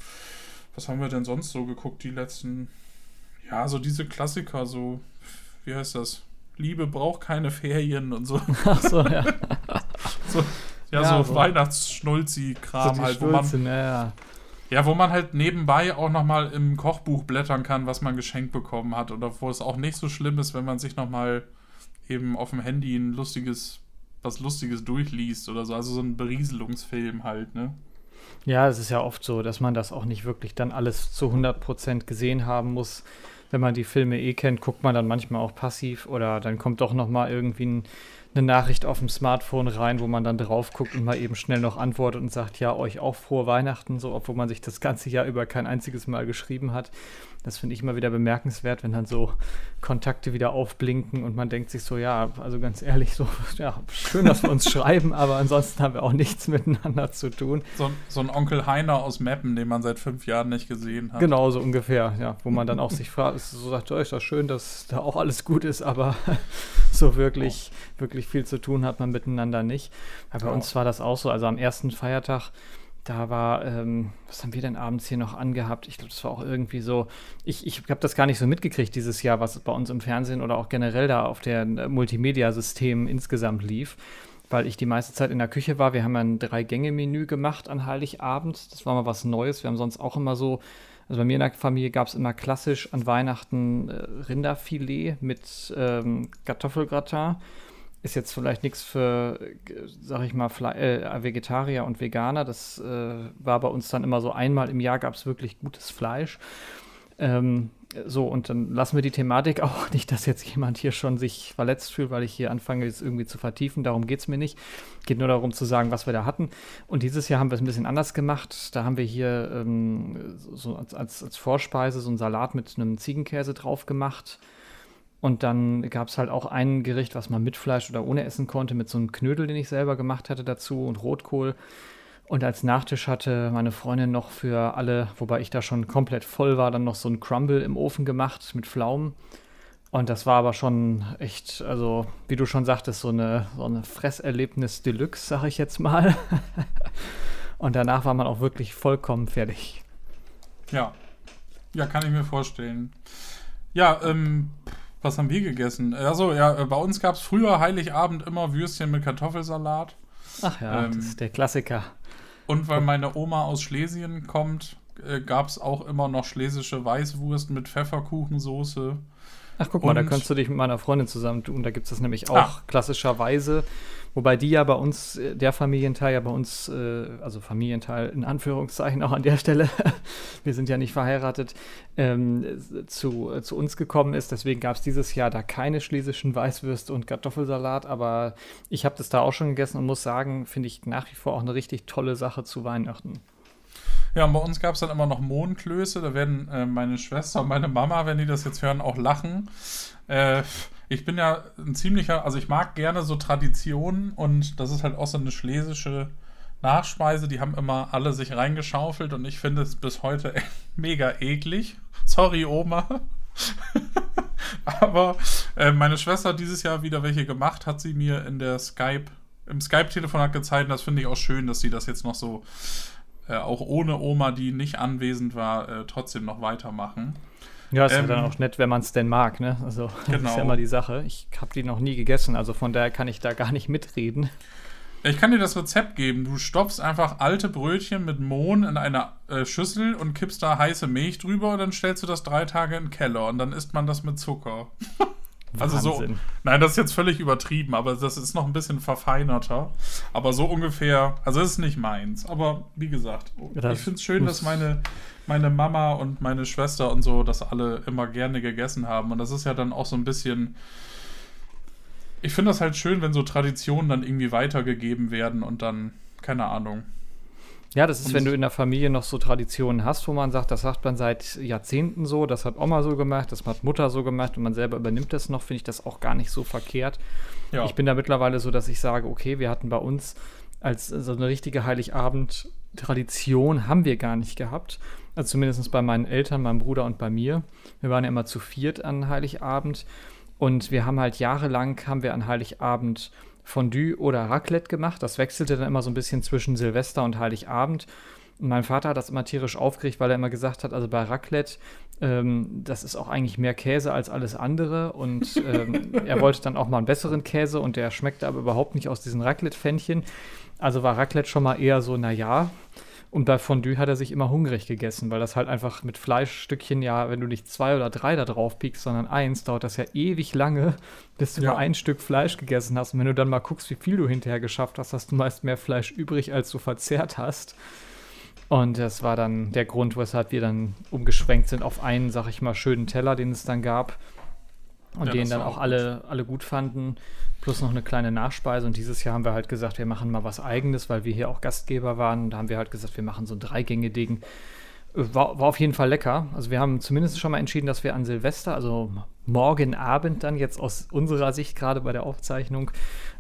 Was haben wir denn sonst so geguckt, die letzten? Ja, so diese Klassiker, so, wie heißt das? Liebe braucht keine Ferien und so. [LAUGHS] Ach so, ja. [LAUGHS] so, ja, ja, so, so. Weihnachtsschnulzi-Kram so halt, wo man. Ja, ja. Ja, wo man halt nebenbei auch nochmal im Kochbuch blättern kann, was man geschenkt bekommen hat. Oder wo es auch nicht so schlimm ist, wenn man sich nochmal eben auf dem Handy ein lustiges was Lustiges durchliest oder so. Also so ein Berieselungsfilm halt, ne? Ja, es ist ja oft so, dass man das auch nicht wirklich dann alles zu 100% gesehen haben muss. Wenn man die Filme eh kennt, guckt man dann manchmal auch passiv oder dann kommt doch noch mal irgendwie ein eine Nachricht auf dem Smartphone rein, wo man dann drauf guckt und mal eben schnell noch antwortet und sagt, ja, euch auch frohe Weihnachten, so, obwohl man sich das ganze Jahr über kein einziges Mal geschrieben hat. Das finde ich immer wieder bemerkenswert, wenn dann so Kontakte wieder aufblinken und man denkt sich so, ja, also ganz ehrlich, so, [LAUGHS] ja, schön, dass wir uns [LAUGHS] schreiben, aber ansonsten haben wir auch nichts miteinander zu tun. So, so ein Onkel Heiner aus Meppen, den man seit fünf Jahren nicht gesehen hat. Genau, so ungefähr, ja, wo man dann auch [LAUGHS] sich fragt, so sagt, ja, ist doch schön, dass da auch alles gut ist, aber so wirklich, oh. wirklich viel zu tun hat man miteinander nicht. Aber bei oh. uns war das auch so, also am ersten Feiertag da war, ähm, was haben wir denn abends hier noch angehabt? Ich glaube, das war auch irgendwie so, ich, ich habe das gar nicht so mitgekriegt dieses Jahr, was bei uns im Fernsehen oder auch generell da auf der äh, Multimedia-System insgesamt lief, weil ich die meiste Zeit in der Küche war. Wir haben ein Drei-Gänge-Menü gemacht an Heiligabend. Das war mal was Neues. Wir haben sonst auch immer so, also bei mir in der Familie gab es immer klassisch an Weihnachten äh, Rinderfilet mit ähm, Kartoffelgratin ist jetzt vielleicht nichts für, sag ich mal, Fle äh, Vegetarier und Veganer. Das äh, war bei uns dann immer so einmal im Jahr gab es wirklich gutes Fleisch. Ähm, so, und dann lassen wir die Thematik [LAUGHS] auch nicht, dass jetzt jemand hier schon sich verletzt fühlt, weil ich hier anfange, jetzt irgendwie zu vertiefen. Darum geht es mir nicht. Geht nur darum zu sagen, was wir da hatten. Und dieses Jahr haben wir es ein bisschen anders gemacht. Da haben wir hier ähm, so als, als, Vorspeise so einen Salat mit einem Ziegenkäse drauf gemacht und dann gab es halt auch ein Gericht, was man mit Fleisch oder ohne essen konnte, mit so einem Knödel, den ich selber gemacht hatte dazu und Rotkohl. Und als Nachtisch hatte meine Freundin noch für alle, wobei ich da schon komplett voll war, dann noch so ein Crumble im Ofen gemacht mit Pflaumen. Und das war aber schon echt, also wie du schon sagtest, so eine, so eine Fresserlebnis Deluxe, sag ich jetzt mal. [LAUGHS] und danach war man auch wirklich vollkommen fertig. Ja, ja, kann ich mir vorstellen. Ja, ähm, was haben wir gegessen? Also, ja, bei uns gab es früher Heiligabend immer Würstchen mit Kartoffelsalat. Ach ja, ähm, das ist der Klassiker. Und weil meine Oma aus Schlesien kommt, äh, gab es auch immer noch schlesische Weißwurst mit Pfefferkuchensoße. Ach, guck mal, da könntest du dich mit meiner Freundin zusammen tun. Da gibt es das nämlich auch ah. klassischerweise. Wobei die ja bei uns, äh, der Familienteil ja bei uns, äh, also Familienteil in Anführungszeichen [LAUGHS] auch an der Stelle, [LAUGHS] wir sind ja nicht verheiratet, ähm, zu, äh, zu uns gekommen ist. Deswegen gab es dieses Jahr da keine schlesischen Weißwürste und Kartoffelsalat. Aber ich habe das da auch schon gegessen und muss sagen, finde ich nach wie vor auch eine richtig tolle Sache zu Weihnachten. Ja, und bei uns gab es dann immer noch Mohnklöße. Da werden äh, meine Schwester und meine Mama, wenn die das jetzt hören, auch lachen. Äh, ich bin ja ein ziemlicher, also ich mag gerne so Traditionen und das ist halt auch so eine schlesische Nachspeise. Die haben immer alle sich reingeschaufelt und ich finde es bis heute [LAUGHS] mega eklig. Sorry, Oma. [LAUGHS] Aber äh, meine Schwester hat dieses Jahr wieder welche gemacht, hat sie mir in der Skype, im Skype-Telefonat gezeigt. Und das finde ich auch schön, dass sie das jetzt noch so äh, auch ohne Oma, die nicht anwesend war, äh, trotzdem noch weitermachen. Ja, ist ähm, ja dann auch nett, wenn man es denn mag, ne? Also, [LAUGHS] das genau. ist ja genau. immer die Sache. Ich habe die noch nie gegessen, also von daher kann ich da gar nicht mitreden. Ich kann dir das Rezept geben. Du stopfst einfach alte Brötchen mit Mohn in eine äh, Schüssel und kippst da heiße Milch drüber und dann stellst du das drei Tage in den Keller und dann isst man das mit Zucker. [LAUGHS] Also so, nein, das ist jetzt völlig übertrieben, aber das ist noch ein bisschen verfeinerter. Aber so ungefähr, also das ist nicht meins. Aber wie gesagt, das ich finde es schön, dass meine, meine Mama und meine Schwester und so das alle immer gerne gegessen haben. Und das ist ja dann auch so ein bisschen. Ich finde das halt schön, wenn so Traditionen dann irgendwie weitergegeben werden und dann, keine Ahnung, ja, das ist, wenn du in der Familie noch so Traditionen hast, wo man sagt, das sagt man seit Jahrzehnten so, das hat Oma so gemacht, das hat Mutter so gemacht und man selber übernimmt das noch, finde ich das auch gar nicht so verkehrt. Ja. Ich bin da mittlerweile so, dass ich sage, okay, wir hatten bei uns als so eine richtige Heiligabend-Tradition haben wir gar nicht gehabt. Also zumindest bei meinen Eltern, meinem Bruder und bei mir. Wir waren ja immer zu viert an Heiligabend. Und wir haben halt jahrelang, haben wir an Heiligabend Fondue oder Raclette gemacht. Das wechselte dann immer so ein bisschen zwischen Silvester und Heiligabend. Und mein Vater hat das immer tierisch aufgeregt, weil er immer gesagt hat, also bei Raclette, ähm, das ist auch eigentlich mehr Käse als alles andere. Und ähm, [LAUGHS] er wollte dann auch mal einen besseren Käse und der schmeckte aber überhaupt nicht aus diesen Raclette-Pfännchen. Also war Raclette schon mal eher so, naja, und bei Fondue hat er sich immer hungrig gegessen, weil das halt einfach mit Fleischstückchen ja, wenn du nicht zwei oder drei da drauf piekst, sondern eins, dauert das ja ewig lange, bis du ja. mal ein Stück Fleisch gegessen hast. Und wenn du dann mal guckst, wie viel du hinterher geschafft hast, hast du meist mehr Fleisch übrig, als du verzehrt hast. Und das war dann der Grund, weshalb wir dann umgeschwenkt sind auf einen, sag ich mal, schönen Teller, den es dann gab. Und ja, den dann auch alle, alle gut fanden plus noch eine kleine Nachspeise. Und dieses Jahr haben wir halt gesagt, wir machen mal was Eigenes, weil wir hier auch Gastgeber waren. Und da haben wir halt gesagt, wir machen so ein Dreigänge-Ding. War, war auf jeden Fall lecker. Also wir haben zumindest schon mal entschieden, dass wir an Silvester, also morgen Abend dann jetzt aus unserer Sicht gerade bei der Aufzeichnung,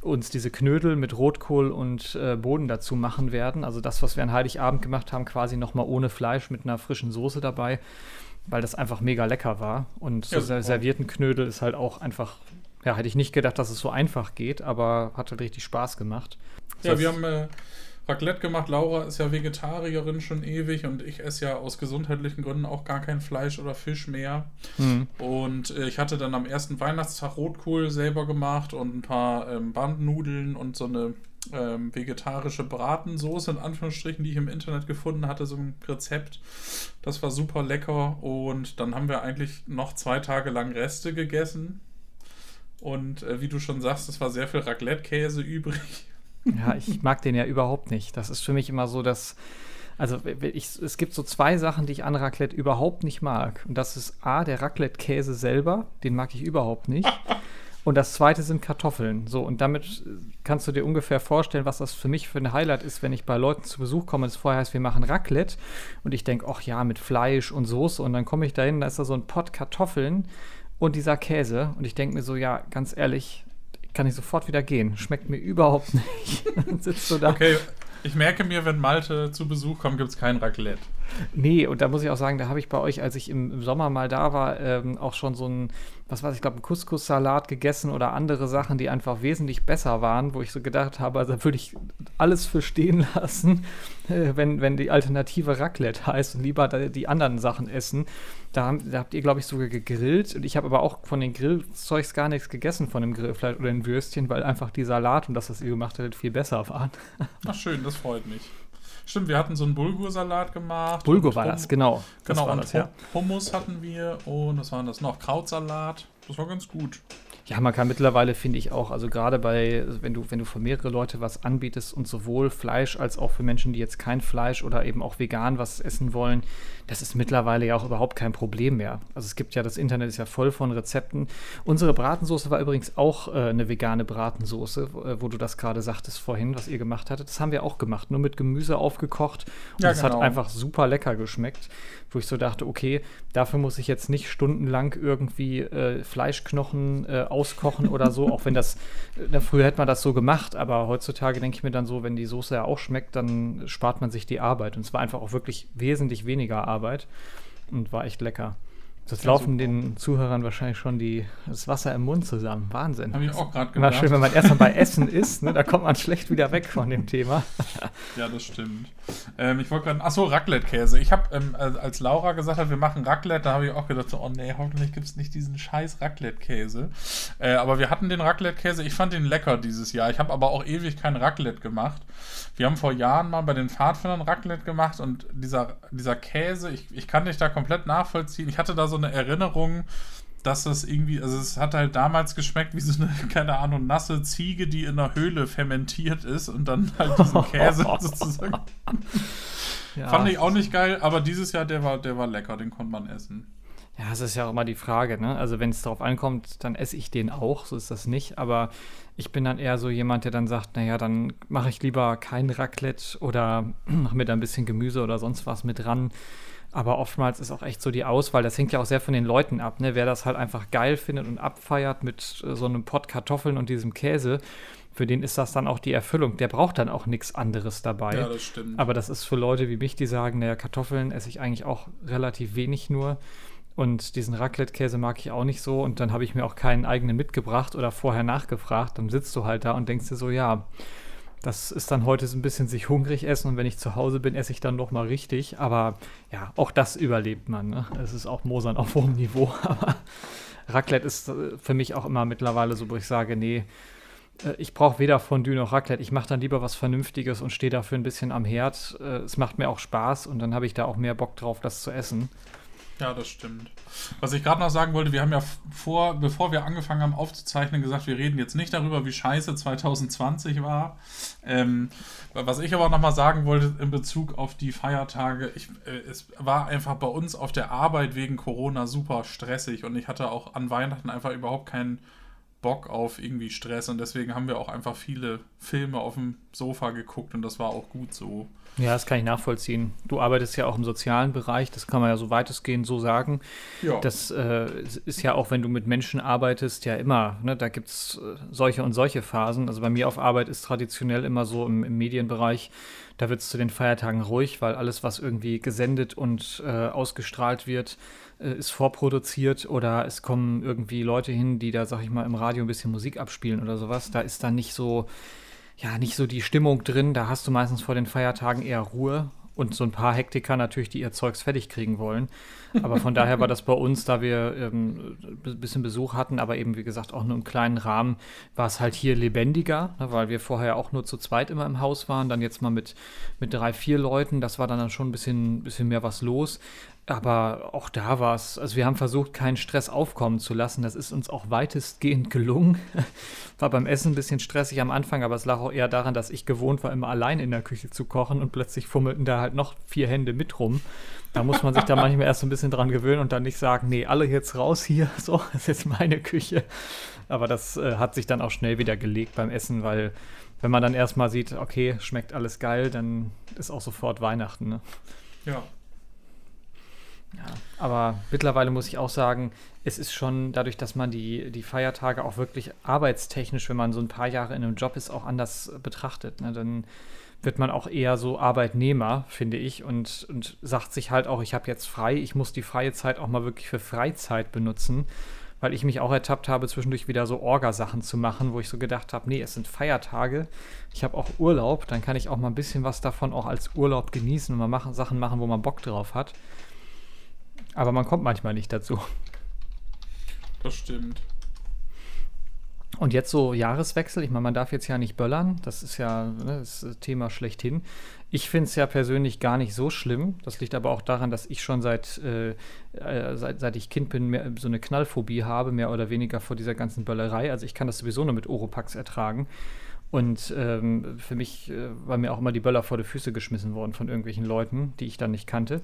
uns diese Knödel mit Rotkohl und äh, Boden dazu machen werden. Also das, was wir an Heiligabend gemacht haben, quasi nochmal ohne Fleisch mit einer frischen Soße dabei, weil das einfach mega lecker war. Und so ja, servierten Knödel ist halt auch einfach ja, hätte ich nicht gedacht, dass es so einfach geht, aber hat halt richtig Spaß gemacht. Ja, das wir haben äh, Raclette gemacht. Laura ist ja Vegetarierin schon ewig und ich esse ja aus gesundheitlichen Gründen auch gar kein Fleisch oder Fisch mehr. Mhm. Und äh, ich hatte dann am ersten Weihnachtstag Rotkohl selber gemacht und ein paar ähm, Bandnudeln und so eine ähm, vegetarische Bratensoße in Anführungsstrichen, die ich im Internet gefunden hatte, so ein Rezept. Das war super lecker und dann haben wir eigentlich noch zwei Tage lang Reste gegessen und äh, wie du schon sagst, es war sehr viel Raclette-Käse übrig. Ja, ich mag den ja überhaupt nicht. Das ist für mich immer so, dass. Also ich, es gibt so zwei Sachen, die ich an Raclette überhaupt nicht mag. Und das ist A, der Raclette-Käse selber, den mag ich überhaupt nicht. Und das zweite sind Kartoffeln. So, und damit kannst du dir ungefähr vorstellen, was das für mich für ein Highlight ist, wenn ich bei Leuten zu Besuch komme. Es vorher heißt, wir machen Raclette. Und ich denke, ach ja, mit Fleisch und Soße. Und dann komme ich dahin, da ist da so ein Pott Kartoffeln und dieser Käse. Und ich denke mir so, ja, ganz ehrlich, kann ich sofort wieder gehen. Schmeckt mir überhaupt nicht. [LAUGHS] Dann sitzt du da. Okay, ich merke mir, wenn Malte zu Besuch kommt, gibt es kein Raclette. Nee, und da muss ich auch sagen, da habe ich bei euch, als ich im, Sommer mal da war, ähm, auch schon so ein, was weiß ich, glaube, einen Couscous-Salat gegessen oder andere Sachen, die einfach wesentlich besser waren, wo ich so gedacht habe, also würde ich alles für stehen lassen, [LAUGHS] äh, wenn, wenn die Alternative Raclette heißt und lieber die anderen Sachen essen. Da, haben, da habt ihr, glaube ich, sogar gegrillt. Und ich habe aber auch von den Grillzeugs gar nichts gegessen, von dem Grillfleisch oder den Würstchen, weil einfach die Salat und das, was ihr gemacht hattet, viel besser waren. Ach schön, das freut mich. Stimmt, wir hatten so einen Bulgursalat gemacht. Bulgur war das, genau. Das genau, und das, ja. Hummus hatten wir und was war das noch? Krautsalat. Das war ganz gut. Ja, man kann mittlerweile, finde ich auch, also gerade bei, wenn du, wenn du für mehrere Leute was anbietest und sowohl Fleisch als auch für Menschen, die jetzt kein Fleisch oder eben auch vegan was essen wollen, das ist mittlerweile ja auch überhaupt kein Problem mehr. Also es gibt ja, das Internet ist ja voll von Rezepten. Unsere Bratensoße war übrigens auch äh, eine vegane Bratensoße, wo, äh, wo du das gerade sagtest vorhin, was ihr gemacht hattet. Das haben wir auch gemacht, nur mit Gemüse aufgekocht. Und es genau. hat einfach super lecker geschmeckt, wo ich so dachte, okay, dafür muss ich jetzt nicht stundenlang irgendwie äh, Fleischknochen äh, auskochen oder so, auch wenn das, äh, früher hätte man das so gemacht, aber heutzutage denke ich mir dann so, wenn die Soße ja auch schmeckt, dann spart man sich die Arbeit. Und es war einfach auch wirklich wesentlich weniger Arbeit Arbeit und war echt lecker. Das ja, laufen super. den Zuhörern wahrscheinlich schon die, das Wasser im Mund zusammen. Wahnsinn. Habe ich auch gerade gedacht. War schön, wenn man erstmal bei Essen ist, ne, da kommt man schlecht wieder weg von dem Thema. ja, das stimmt. Ähm, ich wollte gerade, achso, Raclette-Käse. Ich habe, ähm, als Laura gesagt hat, wir machen Raclette, da habe ich auch gedacht, so, oh nee, hoffentlich gibt es nicht diesen scheiß Raclette-Käse. Äh, aber wir hatten den Raclette-Käse, ich fand den lecker dieses Jahr. Ich habe aber auch ewig kein Raclette gemacht. Wir haben vor Jahren mal bei den Pfadfindern Raclette gemacht und dieser, dieser Käse, ich, ich kann dich da komplett nachvollziehen. Ich hatte da so eine Erinnerung, dass das irgendwie, also es hat halt damals geschmeckt wie so eine, [LAUGHS] keine Ahnung, nasse Ziege, die in einer Höhle fermentiert ist und dann halt diesen Käse [LAUGHS] sozusagen. Ja. Fand ich auch nicht geil, aber dieses Jahr, der war, der war lecker, den konnte man essen. Ja, es ist ja auch immer die Frage, ne? Also wenn es darauf ankommt, dann esse ich den auch, so ist das nicht. Aber ich bin dann eher so jemand, der dann sagt, naja, dann mache ich lieber kein Raclette oder [CLEARS THROAT] mache mir da ein bisschen Gemüse oder sonst was mit dran. Aber oftmals ist auch echt so die Auswahl, das hängt ja auch sehr von den Leuten ab, ne? Wer das halt einfach geil findet und abfeiert mit äh, so einem Pott Kartoffeln und diesem Käse, für den ist das dann auch die Erfüllung. Der braucht dann auch nichts anderes dabei. Ja, das stimmt. Aber das ist für Leute wie mich, die sagen, naja, Kartoffeln esse ich eigentlich auch relativ wenig nur. Und diesen Raclette-Käse mag ich auch nicht so. Und dann habe ich mir auch keinen eigenen mitgebracht oder vorher nachgefragt. Dann sitzt du halt da und denkst dir so, ja, das ist dann heute so ein bisschen sich hungrig essen. Und wenn ich zu Hause bin, esse ich dann noch mal richtig. Aber ja, auch das überlebt man. Ne? Es ist auch Mosern auf hohem Niveau. [LAUGHS] Aber Raclette ist äh, für mich auch immer mittlerweile so, wo ich sage, nee, äh, ich brauche weder Fondue noch Raclette. Ich mache dann lieber was Vernünftiges und stehe dafür ein bisschen am Herd. Äh, es macht mir auch Spaß und dann habe ich da auch mehr Bock drauf, das zu essen. Ja, das stimmt. Was ich gerade noch sagen wollte, wir haben ja vor, bevor wir angefangen haben aufzuzeichnen, gesagt, wir reden jetzt nicht darüber, wie scheiße 2020 war. Ähm, was ich aber nochmal sagen wollte in Bezug auf die Feiertage, ich, äh, es war einfach bei uns auf der Arbeit wegen Corona super stressig und ich hatte auch an Weihnachten einfach überhaupt keinen Bock auf irgendwie Stress und deswegen haben wir auch einfach viele Filme auf dem Sofa geguckt und das war auch gut so. Ja, das kann ich nachvollziehen. Du arbeitest ja auch im sozialen Bereich, das kann man ja so weitestgehend so sagen. Ja. Das äh, ist ja auch, wenn du mit Menschen arbeitest, ja immer, ne, da gibt es äh, solche und solche Phasen. Also bei mir auf Arbeit ist traditionell immer so im, im Medienbereich, da wird es zu den Feiertagen ruhig, weil alles, was irgendwie gesendet und äh, ausgestrahlt wird, äh, ist vorproduziert oder es kommen irgendwie Leute hin, die da, sag ich mal, im Radio ein bisschen Musik abspielen oder sowas. Da ist dann nicht so ja, nicht so die Stimmung drin. Da hast du meistens vor den Feiertagen eher Ruhe und so ein paar Hektiker natürlich, die ihr Zeugs fertig kriegen wollen. Aber von daher war das bei uns, da wir ähm, ein bisschen Besuch hatten, aber eben wie gesagt auch nur im kleinen Rahmen, war es halt hier lebendiger, ne, weil wir vorher auch nur zu zweit immer im Haus waren, dann jetzt mal mit, mit drei, vier Leuten. Das war dann, dann schon ein bisschen, bisschen mehr was los. Aber auch da war es, also wir haben versucht, keinen Stress aufkommen zu lassen. Das ist uns auch weitestgehend gelungen. [LAUGHS] War beim Essen ein bisschen stressig am Anfang, aber es lag auch eher daran, dass ich gewohnt war, immer allein in der Küche zu kochen und plötzlich fummelten da halt noch vier Hände mit rum. Da muss man sich da manchmal erst ein bisschen dran gewöhnen und dann nicht sagen, nee, alle jetzt raus hier, [LAUGHS] so, das ist jetzt meine Küche. Aber das äh, hat sich dann auch schnell wieder gelegt beim Essen, weil wenn man dann erstmal sieht, okay, schmeckt alles geil, dann ist auch sofort Weihnachten. Ne? Ja, ja, aber mittlerweile muss ich auch sagen, es ist schon dadurch, dass man die, die Feiertage auch wirklich arbeitstechnisch, wenn man so ein paar Jahre in einem Job ist, auch anders betrachtet. Ne? Dann wird man auch eher so Arbeitnehmer, finde ich, und, und sagt sich halt auch, ich habe jetzt frei, ich muss die freie Zeit auch mal wirklich für Freizeit benutzen, weil ich mich auch ertappt habe, zwischendurch wieder so Orga-Sachen zu machen, wo ich so gedacht habe, nee, es sind Feiertage, ich habe auch Urlaub, dann kann ich auch mal ein bisschen was davon auch als Urlaub genießen und mal machen, Sachen machen, wo man Bock drauf hat. Aber man kommt manchmal nicht dazu. Das stimmt. Und jetzt so Jahreswechsel, ich meine, man darf jetzt ja nicht böllern, das ist ja ne, das Thema schlechthin. Ich finde es ja persönlich gar nicht so schlimm. Das liegt aber auch daran, dass ich schon seit, äh, äh, seit, seit ich Kind bin, mehr, so eine Knallphobie habe, mehr oder weniger vor dieser ganzen Böllerei. Also ich kann das sowieso nur mit Oropax ertragen. Und ähm, für mich äh, war mir auch immer die Böller vor die Füße geschmissen worden von irgendwelchen Leuten, die ich dann nicht kannte.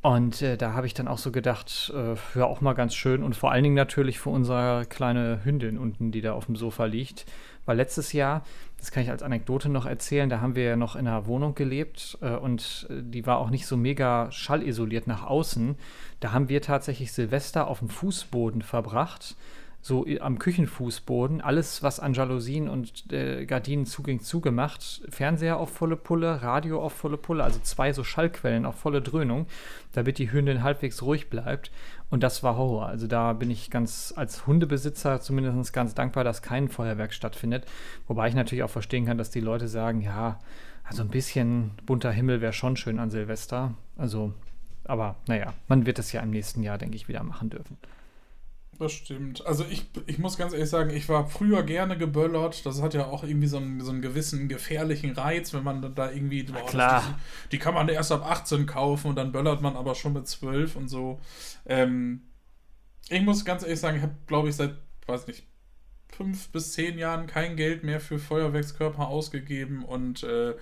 Und äh, da habe ich dann auch so gedacht, äh, ja, auch mal ganz schön. Und vor allen Dingen natürlich für unsere kleine Hündin unten, die da auf dem Sofa liegt. Weil letztes Jahr, das kann ich als Anekdote noch erzählen, da haben wir ja noch in einer Wohnung gelebt äh, und äh, die war auch nicht so mega schallisoliert nach außen. Da haben wir tatsächlich Silvester auf dem Fußboden verbracht so am Küchenfußboden, alles, was an Jalousien und äh, Gardinen zuging, zugemacht. Fernseher auf volle Pulle, Radio auf volle Pulle, also zwei so Schallquellen auf volle Dröhnung, damit die Hündin halbwegs ruhig bleibt. Und das war Horror. Also da bin ich ganz als Hundebesitzer zumindest ganz dankbar, dass kein Feuerwerk stattfindet. Wobei ich natürlich auch verstehen kann, dass die Leute sagen, ja, also ein bisschen bunter Himmel wäre schon schön an Silvester. Also, aber naja, man wird es ja im nächsten Jahr, denke ich, wieder machen dürfen. Das stimmt. Also ich, ich muss ganz ehrlich sagen, ich war früher gerne geböllert. Das hat ja auch irgendwie so einen, so einen gewissen gefährlichen Reiz, wenn man da irgendwie. Boah, klar. Die, die, kann man erst ab 18 kaufen und dann böllert man aber schon mit 12 und so. Ähm, ich muss ganz ehrlich sagen, ich habe, glaube ich, seit, weiß nicht, fünf bis zehn Jahren kein Geld mehr für Feuerwerkskörper ausgegeben und äh,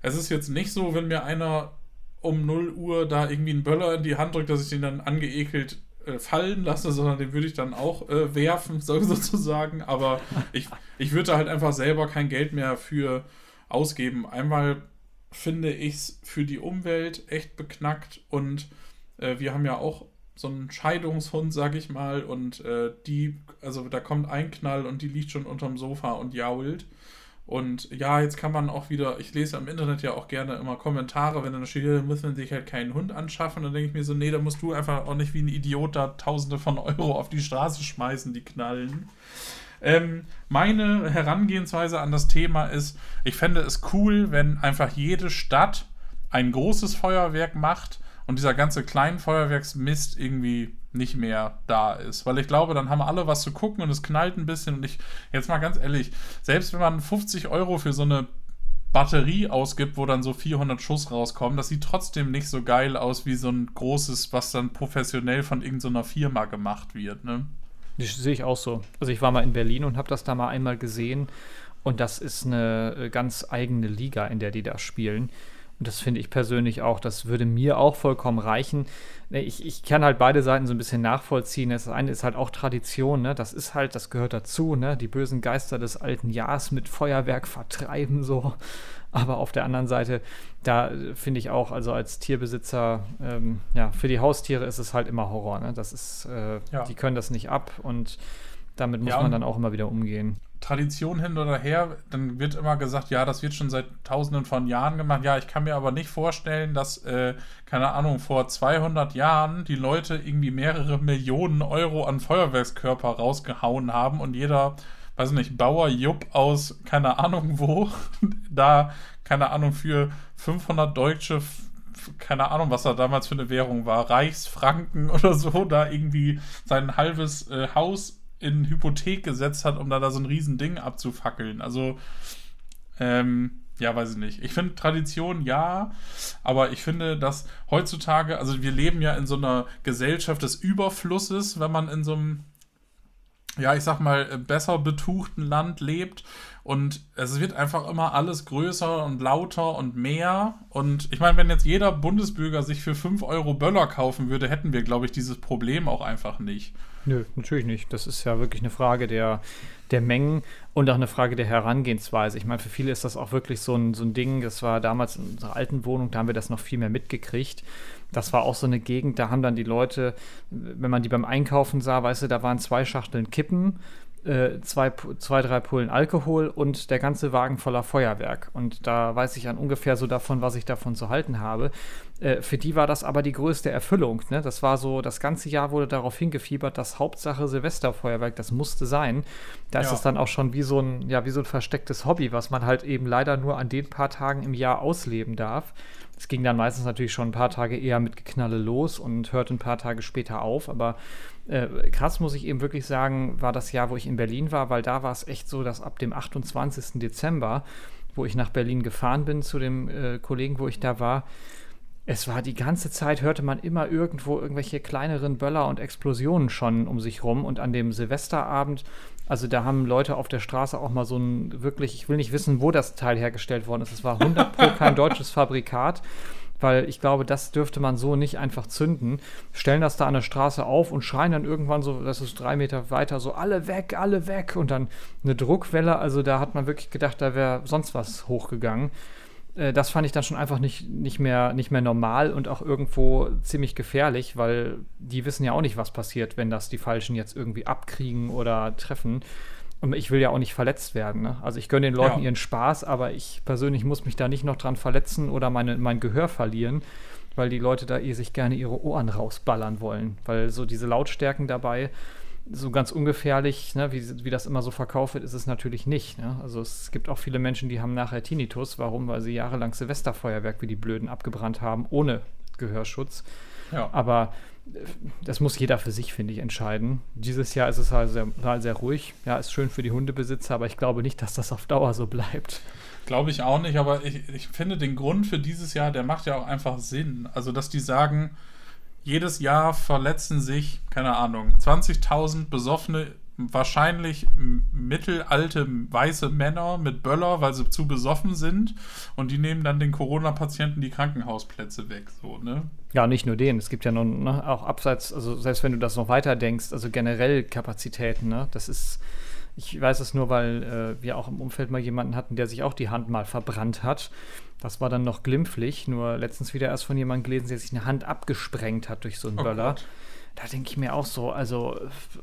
es ist jetzt nicht so, wenn mir einer um 0 Uhr da irgendwie einen Böller in die Hand drückt, dass ich den dann angeekelt äh, fallen lasse, sondern den würde ich dann auch äh, werfen, [LAUGHS] sozusagen. Aber ich, ich würde halt einfach selber kein Geld mehr für ausgeben. Einmal finde ich es für die Umwelt echt beknackt und äh, wir haben ja auch so einen Scheidungshund, sag ich mal, und äh, die, also da kommt ein Knall und die liegt schon unterm Sofa und jault. Und ja, jetzt kann man auch wieder, ich lese im Internet ja auch gerne immer Kommentare, wenn dann steht, da muss man sich halt keinen Hund anschaffen. Dann denke ich mir so, nee, da musst du einfach auch nicht wie ein Idiot da Tausende von Euro auf die Straße schmeißen, die knallen. Ähm, meine Herangehensweise an das Thema ist, ich fände es cool, wenn einfach jede Stadt ein großes Feuerwerk macht und dieser ganze kleine Feuerwerksmist irgendwie nicht mehr da ist. Weil ich glaube, dann haben alle was zu gucken und es knallt ein bisschen. Und ich, jetzt mal ganz ehrlich, selbst wenn man 50 Euro für so eine Batterie ausgibt, wo dann so 400 Schuss rauskommen, das sieht trotzdem nicht so geil aus wie so ein großes, was dann professionell von irgendeiner Firma gemacht wird. Ne? Das sehe ich auch so. Also ich war mal in Berlin und habe das da mal einmal gesehen. Und das ist eine äh, ganz eigene Liga, in der die da spielen. Und das finde ich persönlich auch, das würde mir auch vollkommen reichen. Ich, ich kann halt beide Seiten so ein bisschen nachvollziehen. Das eine ist halt auch Tradition, ne? Das ist halt, das gehört dazu, ne? Die bösen Geister des alten Jahres mit Feuerwerk vertreiben, so. Aber auf der anderen Seite, da finde ich auch, also als Tierbesitzer, ähm, ja, für die Haustiere ist es halt immer Horror, ne? Das ist, äh, ja. die können das nicht ab und damit muss ja, man dann auch immer wieder umgehen. Tradition hin oder her, dann wird immer gesagt, ja, das wird schon seit tausenden von Jahren gemacht. Ja, ich kann mir aber nicht vorstellen, dass, äh, keine Ahnung, vor 200 Jahren die Leute irgendwie mehrere Millionen Euro an Feuerwerkskörper rausgehauen haben und jeder, weiß nicht, Bauer Jupp aus, keine Ahnung wo, [LAUGHS] da, keine Ahnung, für 500 Deutsche keine Ahnung, was da damals für eine Währung war, Reichsfranken [LAUGHS] oder so, da irgendwie sein halbes äh, Haus in Hypothek gesetzt hat, um da, da so ein Riesending abzufackeln. Also, ähm, ja, weiß ich nicht. Ich finde Tradition ja, aber ich finde, dass heutzutage, also wir leben ja in so einer Gesellschaft des Überflusses, wenn man in so einem, ja, ich sag mal, besser betuchten Land lebt. Und es wird einfach immer alles größer und lauter und mehr. Und ich meine, wenn jetzt jeder Bundesbürger sich für 5 Euro Böller kaufen würde, hätten wir, glaube ich, dieses Problem auch einfach nicht. Nö, natürlich nicht. Das ist ja wirklich eine Frage der, der Mengen und auch eine Frage der Herangehensweise. Ich meine, für viele ist das auch wirklich so ein, so ein Ding. Das war damals in unserer alten Wohnung, da haben wir das noch viel mehr mitgekriegt. Das war auch so eine Gegend, da haben dann die Leute, wenn man die beim Einkaufen sah, weißt du, da waren zwei Schachteln Kippen, äh, zwei, zwei, drei Pullen Alkohol und der ganze Wagen voller Feuerwerk. Und da weiß ich dann ungefähr so davon, was ich davon zu halten habe. Äh, für die war das aber die größte Erfüllung. Ne? Das war so, das ganze Jahr wurde darauf hingefiebert, dass Hauptsache Silvesterfeuerwerk, das musste sein. Da ja. ist es dann auch schon wie so, ein, ja, wie so ein verstecktes Hobby, was man halt eben leider nur an den paar Tagen im Jahr ausleben darf. Es ging dann meistens natürlich schon ein paar Tage eher mit Geknalle los und hörte ein paar Tage später auf, aber äh, krass muss ich eben wirklich sagen, war das Jahr, wo ich in Berlin war, weil da war es echt so, dass ab dem 28. Dezember, wo ich nach Berlin gefahren bin zu dem äh, Kollegen, wo ich da war, es war die ganze Zeit, hörte man immer irgendwo irgendwelche kleineren Böller und Explosionen schon um sich rum. Und an dem Silvesterabend, also da haben Leute auf der Straße auch mal so ein wirklich, ich will nicht wissen, wo das Teil hergestellt worden ist. Es war 100 Pro kein [LAUGHS] deutsches Fabrikat weil ich glaube, das dürfte man so nicht einfach zünden. Stellen das da an der Straße auf und schreien dann irgendwann so, das ist drei Meter weiter, so alle weg, alle weg und dann eine Druckwelle. Also da hat man wirklich gedacht, da wäre sonst was hochgegangen. Äh, das fand ich dann schon einfach nicht, nicht, mehr, nicht mehr normal und auch irgendwo ziemlich gefährlich, weil die wissen ja auch nicht, was passiert, wenn das die Falschen jetzt irgendwie abkriegen oder treffen. Und ich will ja auch nicht verletzt werden. Ne? Also ich gönne den Leuten ja. ihren Spaß, aber ich persönlich muss mich da nicht noch dran verletzen oder meine, mein Gehör verlieren, weil die Leute da eh sich gerne ihre Ohren rausballern wollen. Weil so diese Lautstärken dabei, so ganz ungefährlich, ne, wie, wie das immer so verkauft wird, ist es natürlich nicht. Ne? Also es gibt auch viele Menschen, die haben nachher Tinnitus. Warum? Weil sie jahrelang Silvesterfeuerwerk wie die Blöden abgebrannt haben, ohne Gehörschutz. Ja. Aber das muss jeder für sich, finde ich, entscheiden. Dieses Jahr ist es halt sehr, halt sehr ruhig. Ja, ist schön für die Hundebesitzer, aber ich glaube nicht, dass das auf Dauer so bleibt. Glaube ich auch nicht, aber ich, ich finde den Grund für dieses Jahr, der macht ja auch einfach Sinn. Also, dass die sagen, jedes Jahr verletzen sich, keine Ahnung, 20.000 besoffene wahrscheinlich mittelalte weiße Männer mit Böller, weil sie zu besoffen sind und die nehmen dann den Corona-Patienten die Krankenhausplätze weg, so, ne? Ja, nicht nur den, es gibt ja noch ne, auch abseits, also selbst wenn du das noch weiter denkst, also generell Kapazitäten, ne? Das ist, ich weiß es nur, weil äh, wir auch im Umfeld mal jemanden hatten, der sich auch die Hand mal verbrannt hat. Das war dann noch glimpflich, nur letztens wieder erst von jemandem gelesen, der sich eine Hand abgesprengt hat durch so einen oh Böller. Gott da denke ich mir auch so, also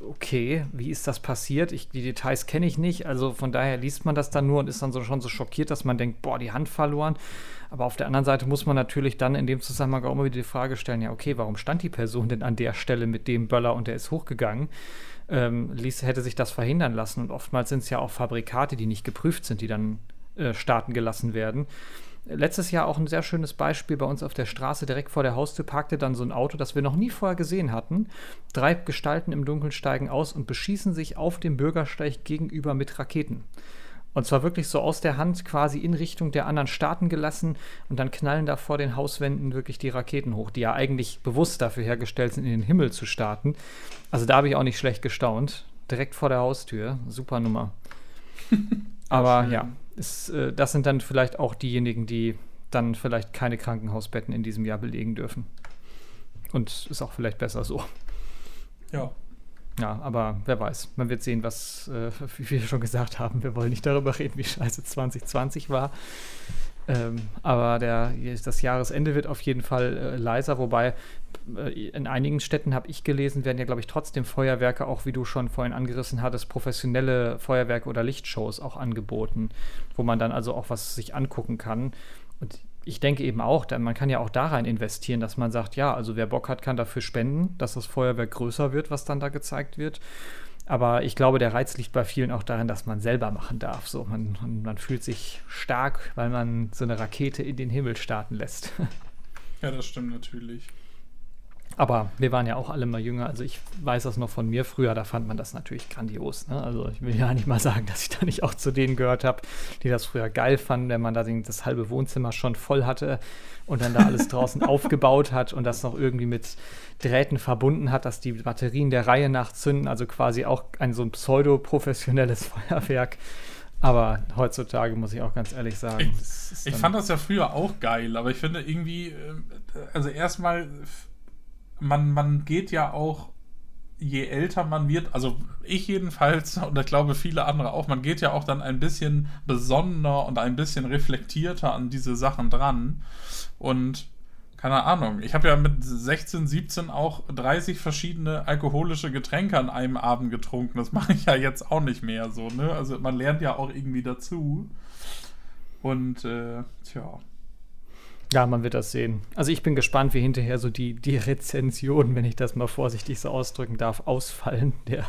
okay, wie ist das passiert? Ich, die Details kenne ich nicht, also von daher liest man das dann nur und ist dann so schon so schockiert, dass man denkt, boah, die Hand verloren. Aber auf der anderen Seite muss man natürlich dann in dem Zusammenhang auch immer wieder die Frage stellen, ja okay, warum stand die Person denn an der Stelle mit dem Böller und der ist hochgegangen? Ähm, ließ, hätte sich das verhindern lassen und oftmals sind es ja auch Fabrikate, die nicht geprüft sind, die dann äh, starten gelassen werden letztes Jahr auch ein sehr schönes Beispiel bei uns auf der Straße. Direkt vor der Haustür parkte dann so ein Auto, das wir noch nie vorher gesehen hatten. Drei Gestalten im Dunkeln steigen aus und beschießen sich auf dem Bürgersteig gegenüber mit Raketen. Und zwar wirklich so aus der Hand quasi in Richtung der anderen Staaten gelassen und dann knallen da vor den Hauswänden wirklich die Raketen hoch, die ja eigentlich bewusst dafür hergestellt sind, in den Himmel zu starten. Also da habe ich auch nicht schlecht gestaunt. Direkt vor der Haustür. Super Nummer. [LAUGHS] Aber ja, ist, äh, das sind dann vielleicht auch diejenigen, die dann vielleicht keine Krankenhausbetten in diesem Jahr belegen dürfen. Und ist auch vielleicht besser so. Ja. Ja, aber wer weiß. Man wird sehen, was, äh, [LAUGHS] wie wir schon gesagt haben, wir wollen nicht darüber reden, wie scheiße 2020 war. Ähm, aber der, das Jahresende wird auf jeden Fall äh, leiser, wobei in einigen Städten habe ich gelesen, werden ja, glaube ich, trotzdem Feuerwerke, auch wie du schon vorhin angerissen hattest, professionelle Feuerwerke oder Lichtshows auch angeboten, wo man dann also auch was sich angucken kann. Und ich denke eben auch, man kann ja auch da rein investieren, dass man sagt, ja, also wer Bock hat, kann dafür spenden, dass das Feuerwerk größer wird, was dann da gezeigt wird. Aber ich glaube, der Reiz liegt bei vielen auch darin, dass man selber machen darf. So, man, man fühlt sich stark, weil man so eine Rakete in den Himmel starten lässt. [LAUGHS] Ja, das stimmt natürlich. Aber wir waren ja auch alle mal jünger. Also ich weiß das noch von mir früher, da fand man das natürlich grandios. Ne? Also ich will ja nicht mal sagen, [LAUGHS] dass ich da nicht auch zu denen gehört habe, die das früher geil fanden, wenn man da das halbe Wohnzimmer schon voll hatte und dann da alles [LAUGHS] draußen aufgebaut hat und das noch irgendwie mit Drähten verbunden hat, dass die Batterien der Reihe nach zünden. Also quasi auch ein so ein pseudo-professionelles [LAUGHS] Feuerwerk. Aber heutzutage muss ich auch ganz ehrlich sagen. Ich, ich fand das ja früher auch geil, aber ich finde irgendwie, äh, also erstmal man, man geht ja auch, je älter man wird, also ich jedenfalls [LAUGHS] und ich glaube viele andere auch, man geht ja auch dann ein bisschen besonnener und ein bisschen reflektierter an diese Sachen dran. Und keine Ahnung. Ich habe ja mit 16, 17 auch 30 verschiedene alkoholische Getränke an einem Abend getrunken. Das [LAUGHS] mache ich ja jetzt auch nicht mehr so, ne? Also man lernt ja auch irgendwie dazu. Und äh, tja. Ja, man wird das sehen. Also ich bin gespannt, wie hinterher so die, die Rezensionen, wenn ich das mal vorsichtig so ausdrücken darf, ausfallen [LAUGHS] der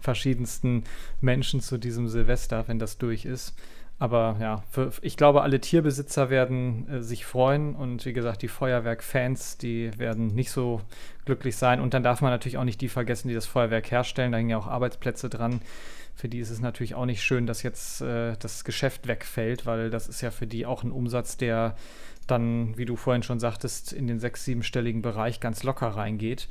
verschiedensten Menschen zu diesem Silvester, wenn das durch ist. Aber ja, für, ich glaube, alle Tierbesitzer werden äh, sich freuen und wie gesagt, die Feuerwerk-Fans, die werden nicht so glücklich sein. Und dann darf man natürlich auch nicht die vergessen, die das Feuerwerk herstellen. Da hängen ja auch Arbeitsplätze dran. Für die ist es natürlich auch nicht schön, dass jetzt äh, das Geschäft wegfällt, weil das ist ja für die auch ein Umsatz, der dann, wie du vorhin schon sagtest, in den sechs-, siebenstelligen Bereich ganz locker reingeht.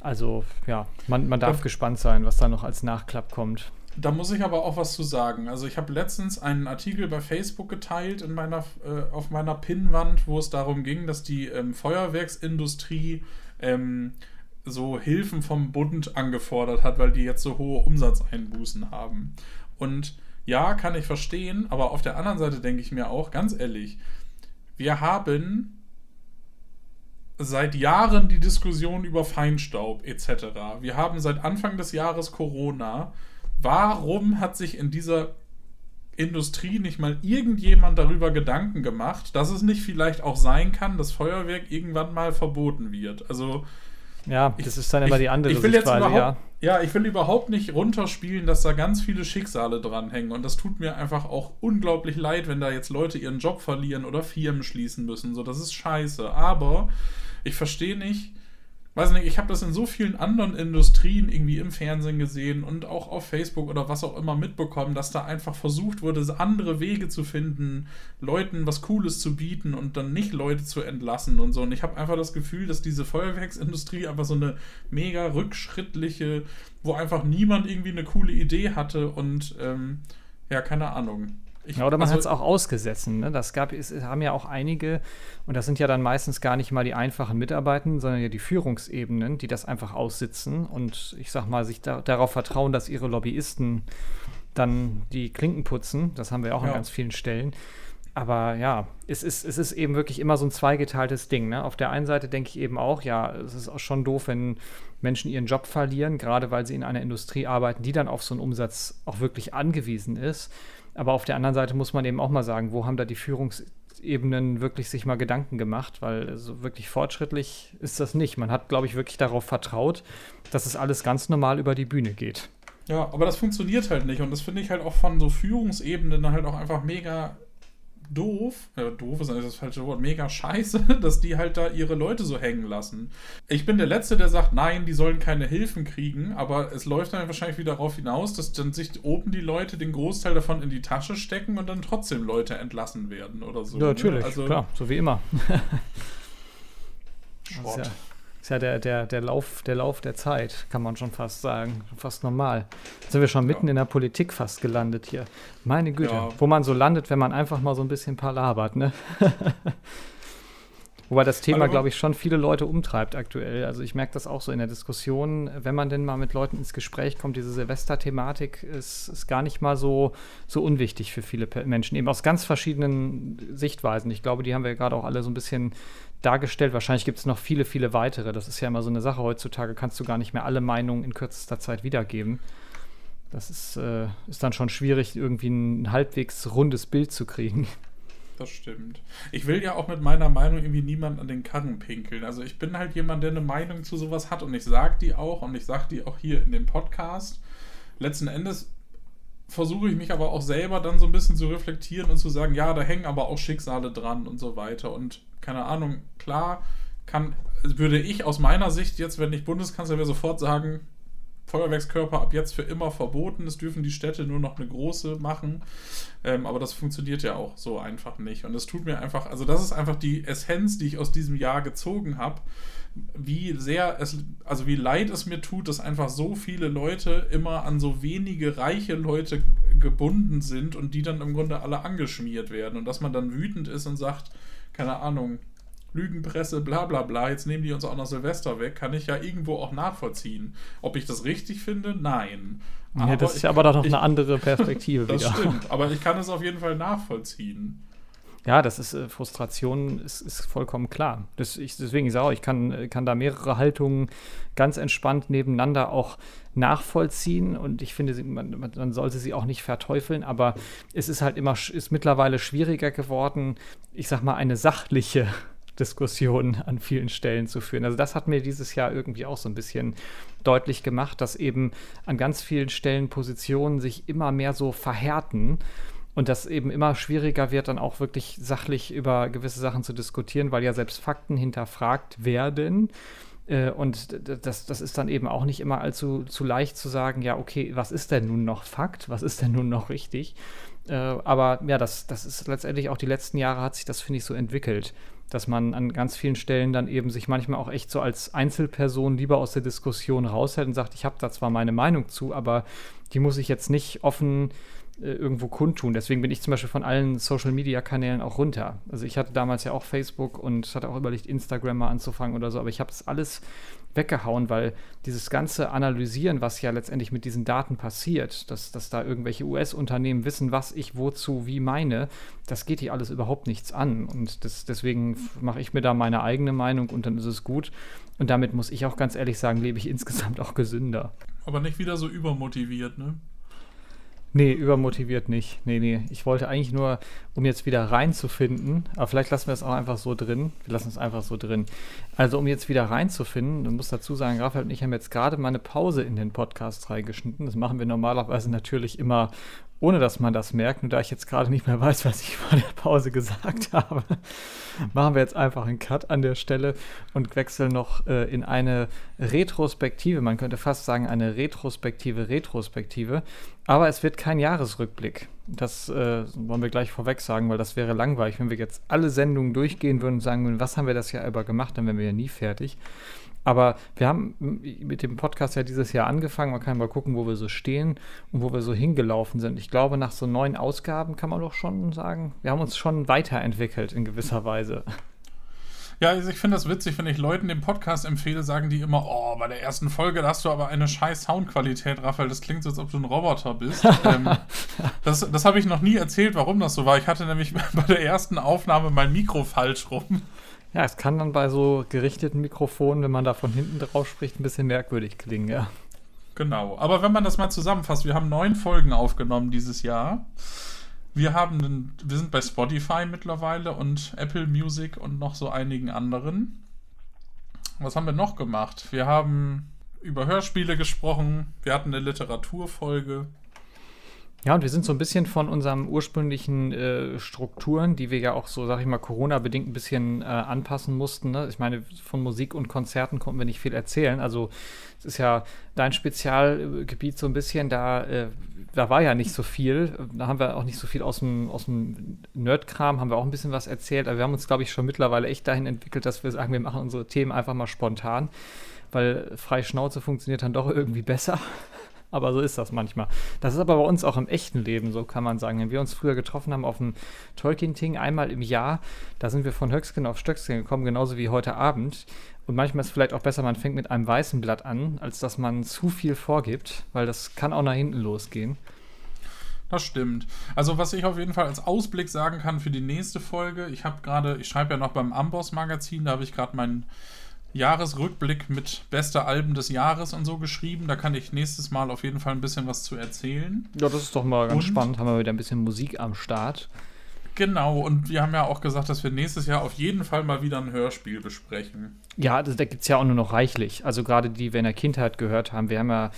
Also ja, man, man darf ja. gespannt sein, was da noch als Nachklapp kommt. Da muss ich aber auch was zu sagen. Also ich habe letztens einen Artikel bei Facebook geteilt in meiner, äh, auf meiner Pinnwand, wo es darum ging, dass die ähm, Feuerwerksindustrie ähm, so Hilfen vom Bund angefordert hat, weil die jetzt so hohe Umsatzeinbußen haben. Und ja, kann ich verstehen, aber auf der anderen Seite denke ich mir auch, ganz ehrlich, wir haben seit Jahren die Diskussion über Feinstaub etc. Wir haben seit Anfang des Jahres Corona. Warum hat sich in dieser Industrie nicht mal irgendjemand darüber Gedanken gemacht, dass es nicht vielleicht auch sein kann, dass Feuerwerk irgendwann mal verboten wird? Also ja, das ist dann immer die andere ich will jetzt ja. Ja, ich will überhaupt nicht runterspielen, dass da ganz viele Schicksale dranhängen. Und das tut mir einfach auch unglaublich leid, wenn da jetzt Leute ihren Job verlieren oder Firmen schließen müssen. So, das ist scheiße. Aber ich verstehe nicht, weiß nicht, ich habe das in so vielen anderen Industrien irgendwie im Fernsehen gesehen und auch auf Facebook oder was auch immer mitbekommen, dass da einfach versucht wurde, andere Wege zu finden, Leuten was Cooles zu bieten und dann nicht Leute zu entlassen und so. Und ich habe einfach das Gefühl, dass diese Feuerwerksindustrie einfach so eine mega rückschrittliche, wo einfach niemand irgendwie eine coole Idee hatte und ähm, ja, keine Ahnung. Ich, ja, oder man also, hat es auch ausgesetzt. Ne? Das gab, es haben ja auch einige, und das sind ja dann meistens gar nicht mal die einfachen Mitarbeitenden, sondern ja die Führungsebenen, die das einfach aussitzen und ich sag mal, sich da, darauf vertrauen, dass ihre Lobbyisten dann die Klinken putzen. Das haben wir auch ja. an ganz vielen Stellen. Aber ja, es ist, es ist eben wirklich immer so ein zweigeteiltes Ding. Ne? Auf der einen Seite denke ich eben auch, ja, es ist auch schon doof, wenn Menschen ihren Job verlieren, gerade weil sie in einer Industrie arbeiten, die dann auf so einen Umsatz auch wirklich angewiesen ist. Aber auf der anderen Seite muss man eben auch mal sagen, wo haben da die Führungsebenen wirklich sich mal Gedanken gemacht, weil so wirklich fortschrittlich ist das nicht. Man hat, glaube ich, wirklich darauf vertraut, dass es alles ganz normal über die Bühne geht. Ja, aber das funktioniert halt nicht und das finde ich halt auch von so Führungsebenen halt auch einfach mega doof, äh, doof ist eigentlich das falsche Wort, mega scheiße, [LAUGHS] dass die halt da ihre Leute so hängen lassen. Ich bin der Letzte, der sagt, nein, die sollen keine Hilfen kriegen, aber es läuft dann wahrscheinlich wieder darauf hinaus, dass dann sich oben die Leute den Großteil davon in die Tasche stecken und dann trotzdem Leute entlassen werden oder so. Ja, ne? natürlich, ne? also, klar, so wie immer. [LAUGHS] Schrott ist ja der, der, der, Lauf, der Lauf der Zeit, kann man schon fast sagen. Fast normal. Jetzt sind wir schon mitten ja. in der Politik fast gelandet hier. Meine Güte, ja. wo man so landet, wenn man einfach mal so ein bisschen palabert, ne? [LAUGHS] Wobei das Thema, glaube ich, schon viele Leute umtreibt aktuell. Also ich merke das auch so in der Diskussion, wenn man denn mal mit Leuten ins Gespräch kommt, diese Silvester-Thematik ist, ist gar nicht mal so, so unwichtig für viele Menschen, eben aus ganz verschiedenen Sichtweisen. Ich glaube, die haben wir gerade auch alle so ein bisschen dargestellt. Wahrscheinlich gibt es noch viele, viele weitere. Das ist ja immer so eine Sache heutzutage, kannst du gar nicht mehr alle Meinungen in kürzester Zeit wiedergeben. Das ist, äh, ist dann schon schwierig, irgendwie ein halbwegs rundes Bild zu kriegen das stimmt. Ich will ja auch mit meiner Meinung irgendwie niemand an den Karren pinkeln. Also ich bin halt jemand, der eine Meinung zu sowas hat und ich sag die auch und ich sag die auch hier in dem Podcast. Letzten Endes versuche ich mich aber auch selber dann so ein bisschen zu reflektieren und zu sagen, ja, da hängen aber auch Schicksale dran und so weiter. Und keine Ahnung, klar kann, würde ich aus meiner Sicht jetzt, wenn ich Bundeskanzler wäre, sofort sagen, Feuerwerkskörper ab jetzt für immer verboten. Es dürfen die Städte nur noch eine große machen. Ähm, aber das funktioniert ja auch so einfach nicht. Und es tut mir einfach, also das ist einfach die Essenz, die ich aus diesem Jahr gezogen habe. Wie sehr es, also wie leid es mir tut, dass einfach so viele Leute immer an so wenige reiche Leute gebunden sind und die dann im Grunde alle angeschmiert werden. Und dass man dann wütend ist und sagt, keine Ahnung, Lügenpresse, bla bla bla, jetzt nehmen die uns auch noch Silvester weg, kann ich ja irgendwo auch nachvollziehen. Ob ich das richtig finde? Nein. Ja, das ist ja aber doch noch ich, eine andere Perspektive das wieder. stimmt, aber ich kann es auf jeden Fall nachvollziehen. Ja, das ist äh, Frustration, ist, ist vollkommen klar. Das, ich, deswegen ich sage ich kann, kann da mehrere Haltungen ganz entspannt nebeneinander auch nachvollziehen und ich finde, man, man sollte sie auch nicht verteufeln, aber es ist halt immer, ist mittlerweile schwieriger geworden, ich sag mal, eine sachliche Diskussion an vielen Stellen zu führen. Also das hat mir dieses Jahr irgendwie auch so ein bisschen deutlich gemacht, dass eben an ganz vielen Stellen Positionen sich immer mehr so verhärten und das eben immer schwieriger wird, dann auch wirklich sachlich über gewisse Sachen zu diskutieren, weil ja selbst Fakten hinterfragt werden. Äh, und das, das ist dann eben auch nicht immer allzu zu leicht zu sagen, ja, okay, was ist denn nun noch Fakt? Was ist denn nun noch richtig? Äh, aber ja, das, das ist letztendlich auch die letzten Jahre hat sich das, finde ich, so entwickelt, dass man an ganz vielen Stellen dann eben sich manchmal auch echt so als Einzelperson lieber aus der Diskussion raushält und sagt, ich habe da zwar meine Meinung zu, aber die muss ich jetzt nicht offen äh, irgendwo kundtun. Deswegen bin ich zum Beispiel von allen Social-Media-Kanälen auch runter. Also ich hatte damals ja auch Facebook und hatte auch überlegt, Instagram mal anzufangen oder so, aber ich habe das alles weggehauen, weil dieses ganze Analysieren, was ja letztendlich mit diesen Daten passiert, dass, dass da irgendwelche US-Unternehmen wissen, was ich wozu wie meine, das geht hier alles überhaupt nichts an. Und das, deswegen mache ich mir da meine eigene Meinung und dann ist es gut. Und damit muss ich auch ganz ehrlich sagen, lebe ich [LAUGHS] insgesamt auch gesünder. Aber nicht wieder so übermotiviert, ne? Nee, übermotiviert nicht. Nee, nee. Ich wollte eigentlich nur, um jetzt wieder reinzufinden, aber vielleicht lassen wir es auch einfach so drin. Wir lassen es einfach so drin. Also, um jetzt wieder reinzufinden, du musst dazu sagen, Raphael und ich haben jetzt gerade mal eine Pause in den Podcast reingeschnitten. Das machen wir normalerweise natürlich immer ohne dass man das merkt. Nur da ich jetzt gerade nicht mehr weiß, was ich vor der Pause gesagt habe, machen wir jetzt einfach einen Cut an der Stelle und wechseln noch äh, in eine Retrospektive. Man könnte fast sagen, eine retrospektive Retrospektive. Aber es wird kein Jahresrückblick. Das äh, wollen wir gleich vorweg sagen, weil das wäre langweilig, wenn wir jetzt alle Sendungen durchgehen würden und sagen würden, was haben wir das Jahr über gemacht, dann wären wir ja nie fertig. Aber wir haben mit dem Podcast ja dieses Jahr angefangen. Man kann mal gucken, wo wir so stehen und wo wir so hingelaufen sind. Ich glaube, nach so neun Ausgaben kann man doch schon sagen, wir haben uns schon weiterentwickelt in gewisser Weise. Ja, also ich finde das witzig, wenn ich Leuten den Podcast empfehle, sagen die immer, oh, bei der ersten Folge hast du aber eine scheiß Soundqualität, Raphael, das klingt so, als ob du ein Roboter bist. [LAUGHS] ähm, das das habe ich noch nie erzählt, warum das so war. Ich hatte nämlich [LAUGHS] bei der ersten Aufnahme mein Mikro falsch rum. Ja, es kann dann bei so gerichteten Mikrofonen, wenn man da von hinten drauf spricht, ein bisschen merkwürdig klingen, ja. Genau. Aber wenn man das mal zusammenfasst, wir haben neun Folgen aufgenommen dieses Jahr. Wir haben, wir sind bei Spotify mittlerweile und Apple Music und noch so einigen anderen. Was haben wir noch gemacht? Wir haben über Hörspiele gesprochen. Wir hatten eine Literaturfolge. Ja, und wir sind so ein bisschen von unseren ursprünglichen äh, Strukturen, die wir ja auch so, sag ich mal, Corona-bedingt ein bisschen äh, anpassen mussten. Ne? Ich meine, von Musik und Konzerten konnten wir nicht viel erzählen. Also es ist ja dein Spezialgebiet so ein bisschen, da, äh, da war ja nicht so viel. Da haben wir auch nicht so viel aus dem, aus dem Nerd-Kram, haben wir auch ein bisschen was erzählt. Aber wir haben uns, glaube ich, schon mittlerweile echt dahin entwickelt, dass wir sagen, wir machen unsere Themen einfach mal spontan. Weil frei Schnauze funktioniert dann doch irgendwie besser. Aber so ist das manchmal. Das ist aber bei uns auch im echten Leben so, kann man sagen. Wenn wir uns früher getroffen haben auf dem Tolkien-Ting einmal im Jahr, da sind wir von Höchstgen auf Stöcksken gekommen, genauso wie heute Abend. Und manchmal ist es vielleicht auch besser, man fängt mit einem weißen Blatt an, als dass man zu viel vorgibt, weil das kann auch nach hinten losgehen. Das stimmt. Also was ich auf jeden Fall als Ausblick sagen kann für die nächste Folge, ich habe gerade, ich schreibe ja noch beim Amboss Magazin, da habe ich gerade meinen Jahresrückblick mit bester Alben des Jahres und so geschrieben. Da kann ich nächstes Mal auf jeden Fall ein bisschen was zu erzählen. Ja, das ist doch mal ganz und, spannend. Haben wir wieder ein bisschen Musik am Start. Genau, und wir haben ja auch gesagt, dass wir nächstes Jahr auf jeden Fall mal wieder ein Hörspiel besprechen. Ja, das, da gibt es ja auch nur noch reichlich. Also gerade die wir in der Kindheit gehört haben. Wir haben ja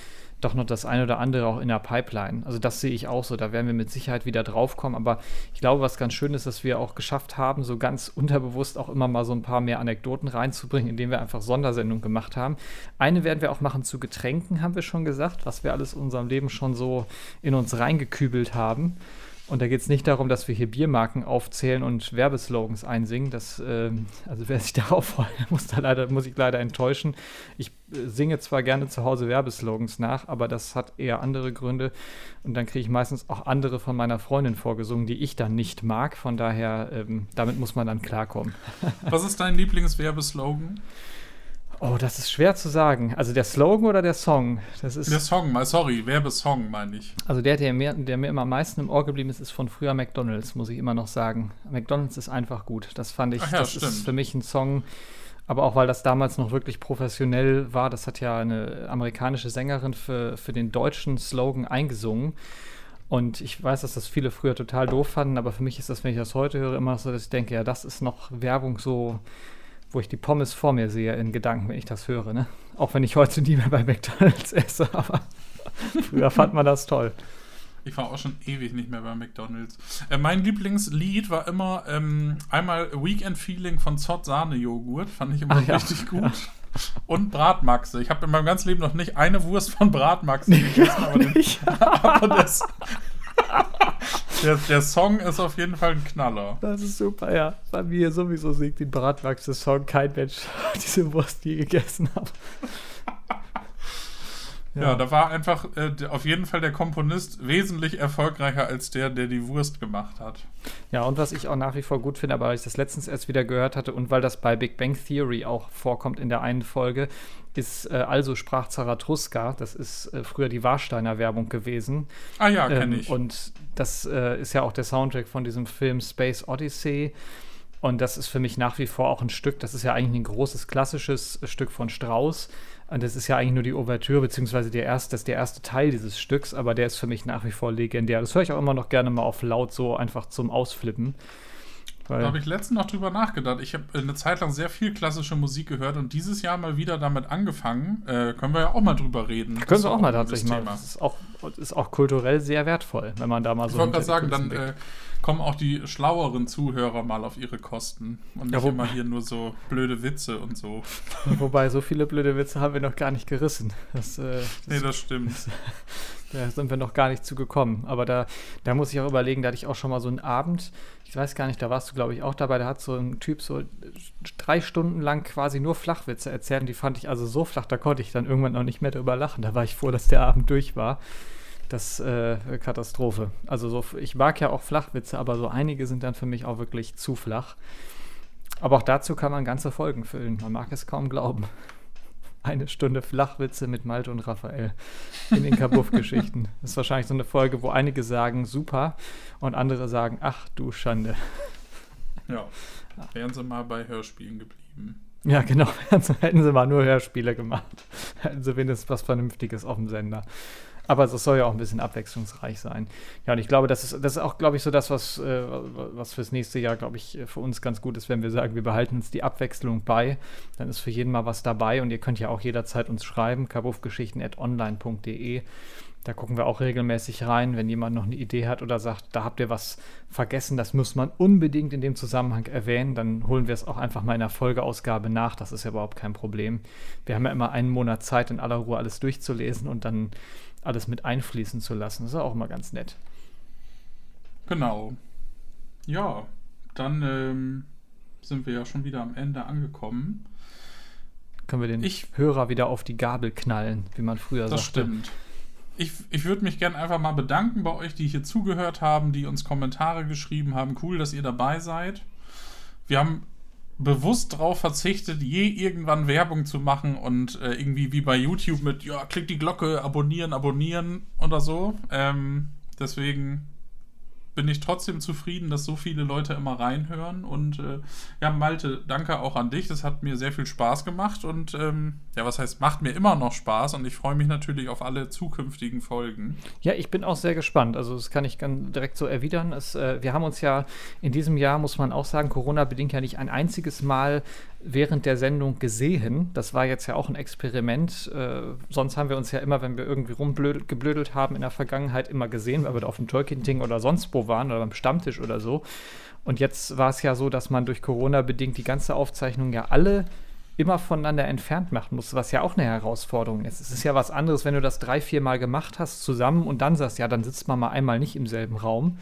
doch noch das eine oder andere auch in der Pipeline. Also das sehe ich auch so. Da werden wir mit Sicherheit wieder draufkommen. Aber ich glaube, was ganz schön ist, dass wir auch geschafft haben, so ganz unterbewusst auch immer mal so ein paar mehr Anekdoten reinzubringen, indem wir einfach Sondersendungen gemacht haben. Eine werden wir auch machen zu Getränken, haben wir schon gesagt, was wir alles in unserem Leben schon so in uns reingekübelt haben. Und da geht es nicht darum, dass wir hier Biermarken aufzählen und Werbeslogans einsingen. Das, äh, also wer sich [LAUGHS] darauf freut, muss, da leider, muss ich leider enttäuschen. Ich äh, singe zwar gerne zu Hause Werbeslogans nach, aber das hat eher andere Gründe. Und dann kriege ich meistens auch andere von meiner Freundin vorgesungen, die ich dann nicht mag. Von daher, ähm, damit muss man dann klarkommen. Was ist dein Lieblingswerbeslogan? Oh, das ist schwer zu sagen. Also der Slogan oder der Song? Das ist der Song, mal sorry, Werbesong meine ich. Also der, der mir, der mir immer am meisten im Ohr geblieben ist, ist von früher McDonalds, muss ich immer noch sagen. McDonalds ist einfach gut. Das fand ich, ja, das stimmt. ist für mich ein Song, aber auch weil das damals noch wirklich professionell war. Das hat ja eine amerikanische Sängerin für, für den deutschen Slogan eingesungen. Und ich weiß, dass das viele früher total doof fanden, aber für mich ist das, wenn ich das heute höre, immer so, dass ich denke, ja, das ist noch Werbung so, wo ich die Pommes vor mir sehe in Gedanken, wenn ich das höre. Ne? Auch wenn ich heute nie mehr bei McDonalds esse, [LAUGHS] aber früher fand man das toll. Ich war auch schon ewig nicht mehr bei McDonalds. Äh, mein Lieblingslied war immer ähm, einmal Weekend Feeling von Zott Sahne Joghurt. Fand ich immer Ach ja. richtig gut. Und Bratmaxe. Ich habe in meinem ganzen Leben noch nicht eine Wurst von Bratmaxe gegessen, aber, [LAUGHS] den, [LAUGHS] aber das, [LAUGHS] der, der Song ist auf jeden Fall ein Knaller. Das ist super, ja. Bei mir sowieso singt den Bratwachse-Song kein Mensch [LAUGHS] diese Wurst je gegessen hat. [LAUGHS] Ja, da war einfach äh, auf jeden Fall der Komponist wesentlich erfolgreicher als der, der die Wurst gemacht hat. Ja, und was ich auch nach wie vor gut finde, aber weil ich das letztens erst wieder gehört hatte und weil das bei Big Bang Theory auch vorkommt in der einen Folge, ist äh, Also sprach Zarathustra. Das ist äh, früher die Warsteiner Werbung gewesen. Ah ja, kenne Ähm, ich. Und das äh, ist ja auch der Soundtrack von diesem Film Space Odyssey. Und das ist für mich nach wie vor auch ein Stück, das ist ja eigentlich ein großes klassisches Stück von Strauss. Und das ist ja eigentlich nur die Ouvertüre, beziehungsweise der erste, das ist der erste Teil dieses Stücks, aber der ist für mich nach wie vor legendär. Das höre ich auch immer noch gerne mal auf laut, so einfach zum Ausflippen. Da habe ich letztens noch drüber nachgedacht. Ich habe eine Zeit lang sehr viel klassische Musik gehört und dieses Jahr mal wieder damit angefangen. Äh, können wir ja auch mal drüber reden. Das können wir auch mal tatsächlich mal. Thema. Das ist auch, ist auch kulturell sehr wertvoll, wenn man da mal Ich so. wollte gerade sagen, dann kommen auch die schlaueren Zuhörer mal auf ihre Kosten und nicht Ja, immer hier nur so blöde Witze und so. [LAUGHS] Wobei, so viele blöde Witze haben wir noch gar nicht gerissen. Das, äh, das Nee, das stimmt. [LAUGHS] Da sind wir noch gar nicht zu gekommen. Aber da, da muss ich auch überlegen, da hatte ich auch schon mal so einen Abend, ich weiß gar nicht, da warst du, glaube ich, auch dabei, da hat so ein Typ so drei Stunden lang quasi nur Flachwitze erzählt und die fand ich also so flach, da konnte ich dann irgendwann noch nicht mehr drüber lachen. Da war ich froh, dass der Abend durch war. Das äh, Katastrophe. Also so, ich mag ja auch Flachwitze, aber so einige sind dann für mich auch wirklich zu flach. Aber auch dazu kann man ganze Folgen füllen. Man mag es kaum glauben. [LAUGHS] Eine Stunde Flachwitze mit Malte und Raphael in den Kabuff-Geschichten. [LAUGHS] Das ist wahrscheinlich so eine Folge, wo einige sagen super und andere sagen, ach du Schande. Ja. Wären sie mal bei Hörspielen geblieben. Ja, genau. [LAUGHS] Hätten sie mal nur Hörspiele gemacht. Hätten sie wenigstens was Vernünftiges auf dem Sender. Aber es soll ja auch ein bisschen abwechslungsreich sein. Ja, und ich glaube, das ist, das ist auch, glaube ich, so das, was, äh, was fürs nächste Jahr, glaube ich, für uns ganz gut ist, wenn wir sagen, wir behalten uns die Abwechslung bei. Dann ist für jeden mal was dabei und ihr könnt ja auch jederzeit uns schreiben, kabuffgeschichten.online.de. Da gucken wir auch regelmäßig rein, wenn jemand noch eine Idee hat oder sagt, da habt ihr was vergessen, das muss man unbedingt in dem Zusammenhang erwähnen, dann holen wir es auch einfach mal in der Folgeausgabe nach. Das ist ja überhaupt kein Problem. Wir haben ja immer einen Monat Zeit, in aller Ruhe alles durchzulesen und dann alles mit einfließen zu lassen. Das ist auch immer ganz nett. Genau. Ja, dann ähm, sind wir ja schon wieder am Ende angekommen. Können wir den Ich- Hörer wieder auf die Gabel knallen, wie man früher Das sagte. stimmt. Ich, ich würde mich gerne einfach mal bedanken bei euch, die hier zugehört haben, die uns Kommentare geschrieben haben. Cool, dass ihr dabei seid. Wir haben bewusst darauf verzichtet, je irgendwann Werbung zu machen und äh, irgendwie wie bei YouTube mit, ja, klick die Glocke, abonnieren, abonnieren oder so. Ähm, deswegen bin ich trotzdem zufrieden, dass so viele Leute immer reinhören. Und äh, ja, Malte, danke auch an dich. Das hat mir sehr viel Spaß gemacht. Und ähm, ja, was heißt, macht mir immer noch Spaß. Und ich freue mich natürlich auf alle zukünftigen Folgen. Ja, ich bin auch sehr gespannt. Also das kann ich ganz direkt so erwidern. Es, äh, wir haben uns ja in diesem Jahr, muss man auch sagen, Corona-bedingt ja nicht ein einziges Mal während der Sendung gesehen. Das war jetzt ja auch ein Experiment. Äh, sonst haben wir uns ja immer, wenn wir irgendwie rumgeblödelt haben in der Vergangenheit, immer gesehen, weil wir da auf dem Tolkien-Ding oder sonst wo waren oder beim Stammtisch oder so. Und jetzt war es ja so, dass man durch Corona bedingt die ganze Aufzeichnung ja alle immer voneinander entfernt machen musste, was ja auch eine Herausforderung ist. Es ist ja was anderes, wenn du das drei, vier Mal gemacht hast zusammen und dann sagst, ja, dann sitzt man mal einmal nicht im selben Raum.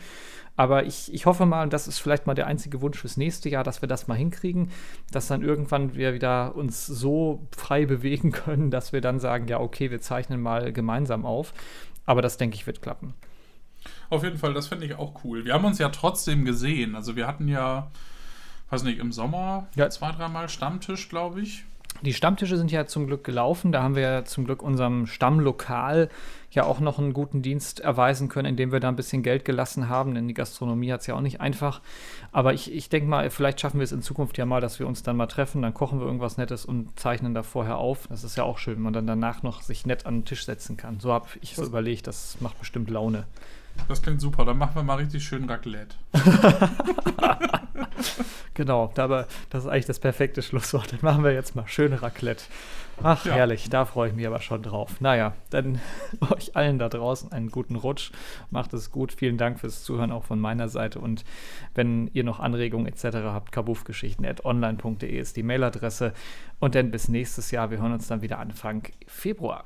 Aber ich, ich hoffe mal, und das ist vielleicht mal der einzige Wunsch fürs nächste Jahr, dass wir das mal hinkriegen, dass dann irgendwann wir wieder uns so frei bewegen [LAUGHS] können, dass wir dann sagen, ja, okay, wir zeichnen mal gemeinsam auf. Aber das, denke ich, wird klappen. Auf jeden Fall, das finde ich auch cool. Wir haben uns ja trotzdem gesehen. Also wir hatten ja, weiß nicht, im Sommer Ja. zwei, dreimal Stammtisch, glaube ich. Die Stammtische sind ja zum Glück gelaufen. Da haben wir ja zum Glück unserem Stammlokal ja auch noch einen guten Dienst erweisen können, indem wir da ein bisschen Geld gelassen haben, denn die Gastronomie hat es ja auch nicht einfach. Aber ich, ich denke mal, vielleicht schaffen wir es in Zukunft ja mal, dass wir uns dann mal treffen, dann kochen wir irgendwas Nettes und zeichnen da vorher auf. Das ist ja auch schön, wenn man dann danach noch sich nett an den Tisch setzen kann. So habe ich so überlegt, das macht bestimmt Laune. Das klingt super, dann machen wir mal richtig schön Raclette. [LAUGHS] [LAUGHS] genau, aber das ist eigentlich das perfekte Schlusswort. Dann machen wir jetzt mal schön Raclette. Ach, ja. herrlich, da freue ich mich aber schon drauf. Naja, dann [LAUGHS] euch allen da draußen einen guten Rutsch. Macht es gut. Vielen Dank fürs Zuhören auch von meiner Seite. Und wenn ihr noch Anregungen etc. habt, kabuffgeschichten.online.de ist die Mailadresse. Und dann bis nächstes Jahr. Wir hören uns dann wieder Anfang Februar.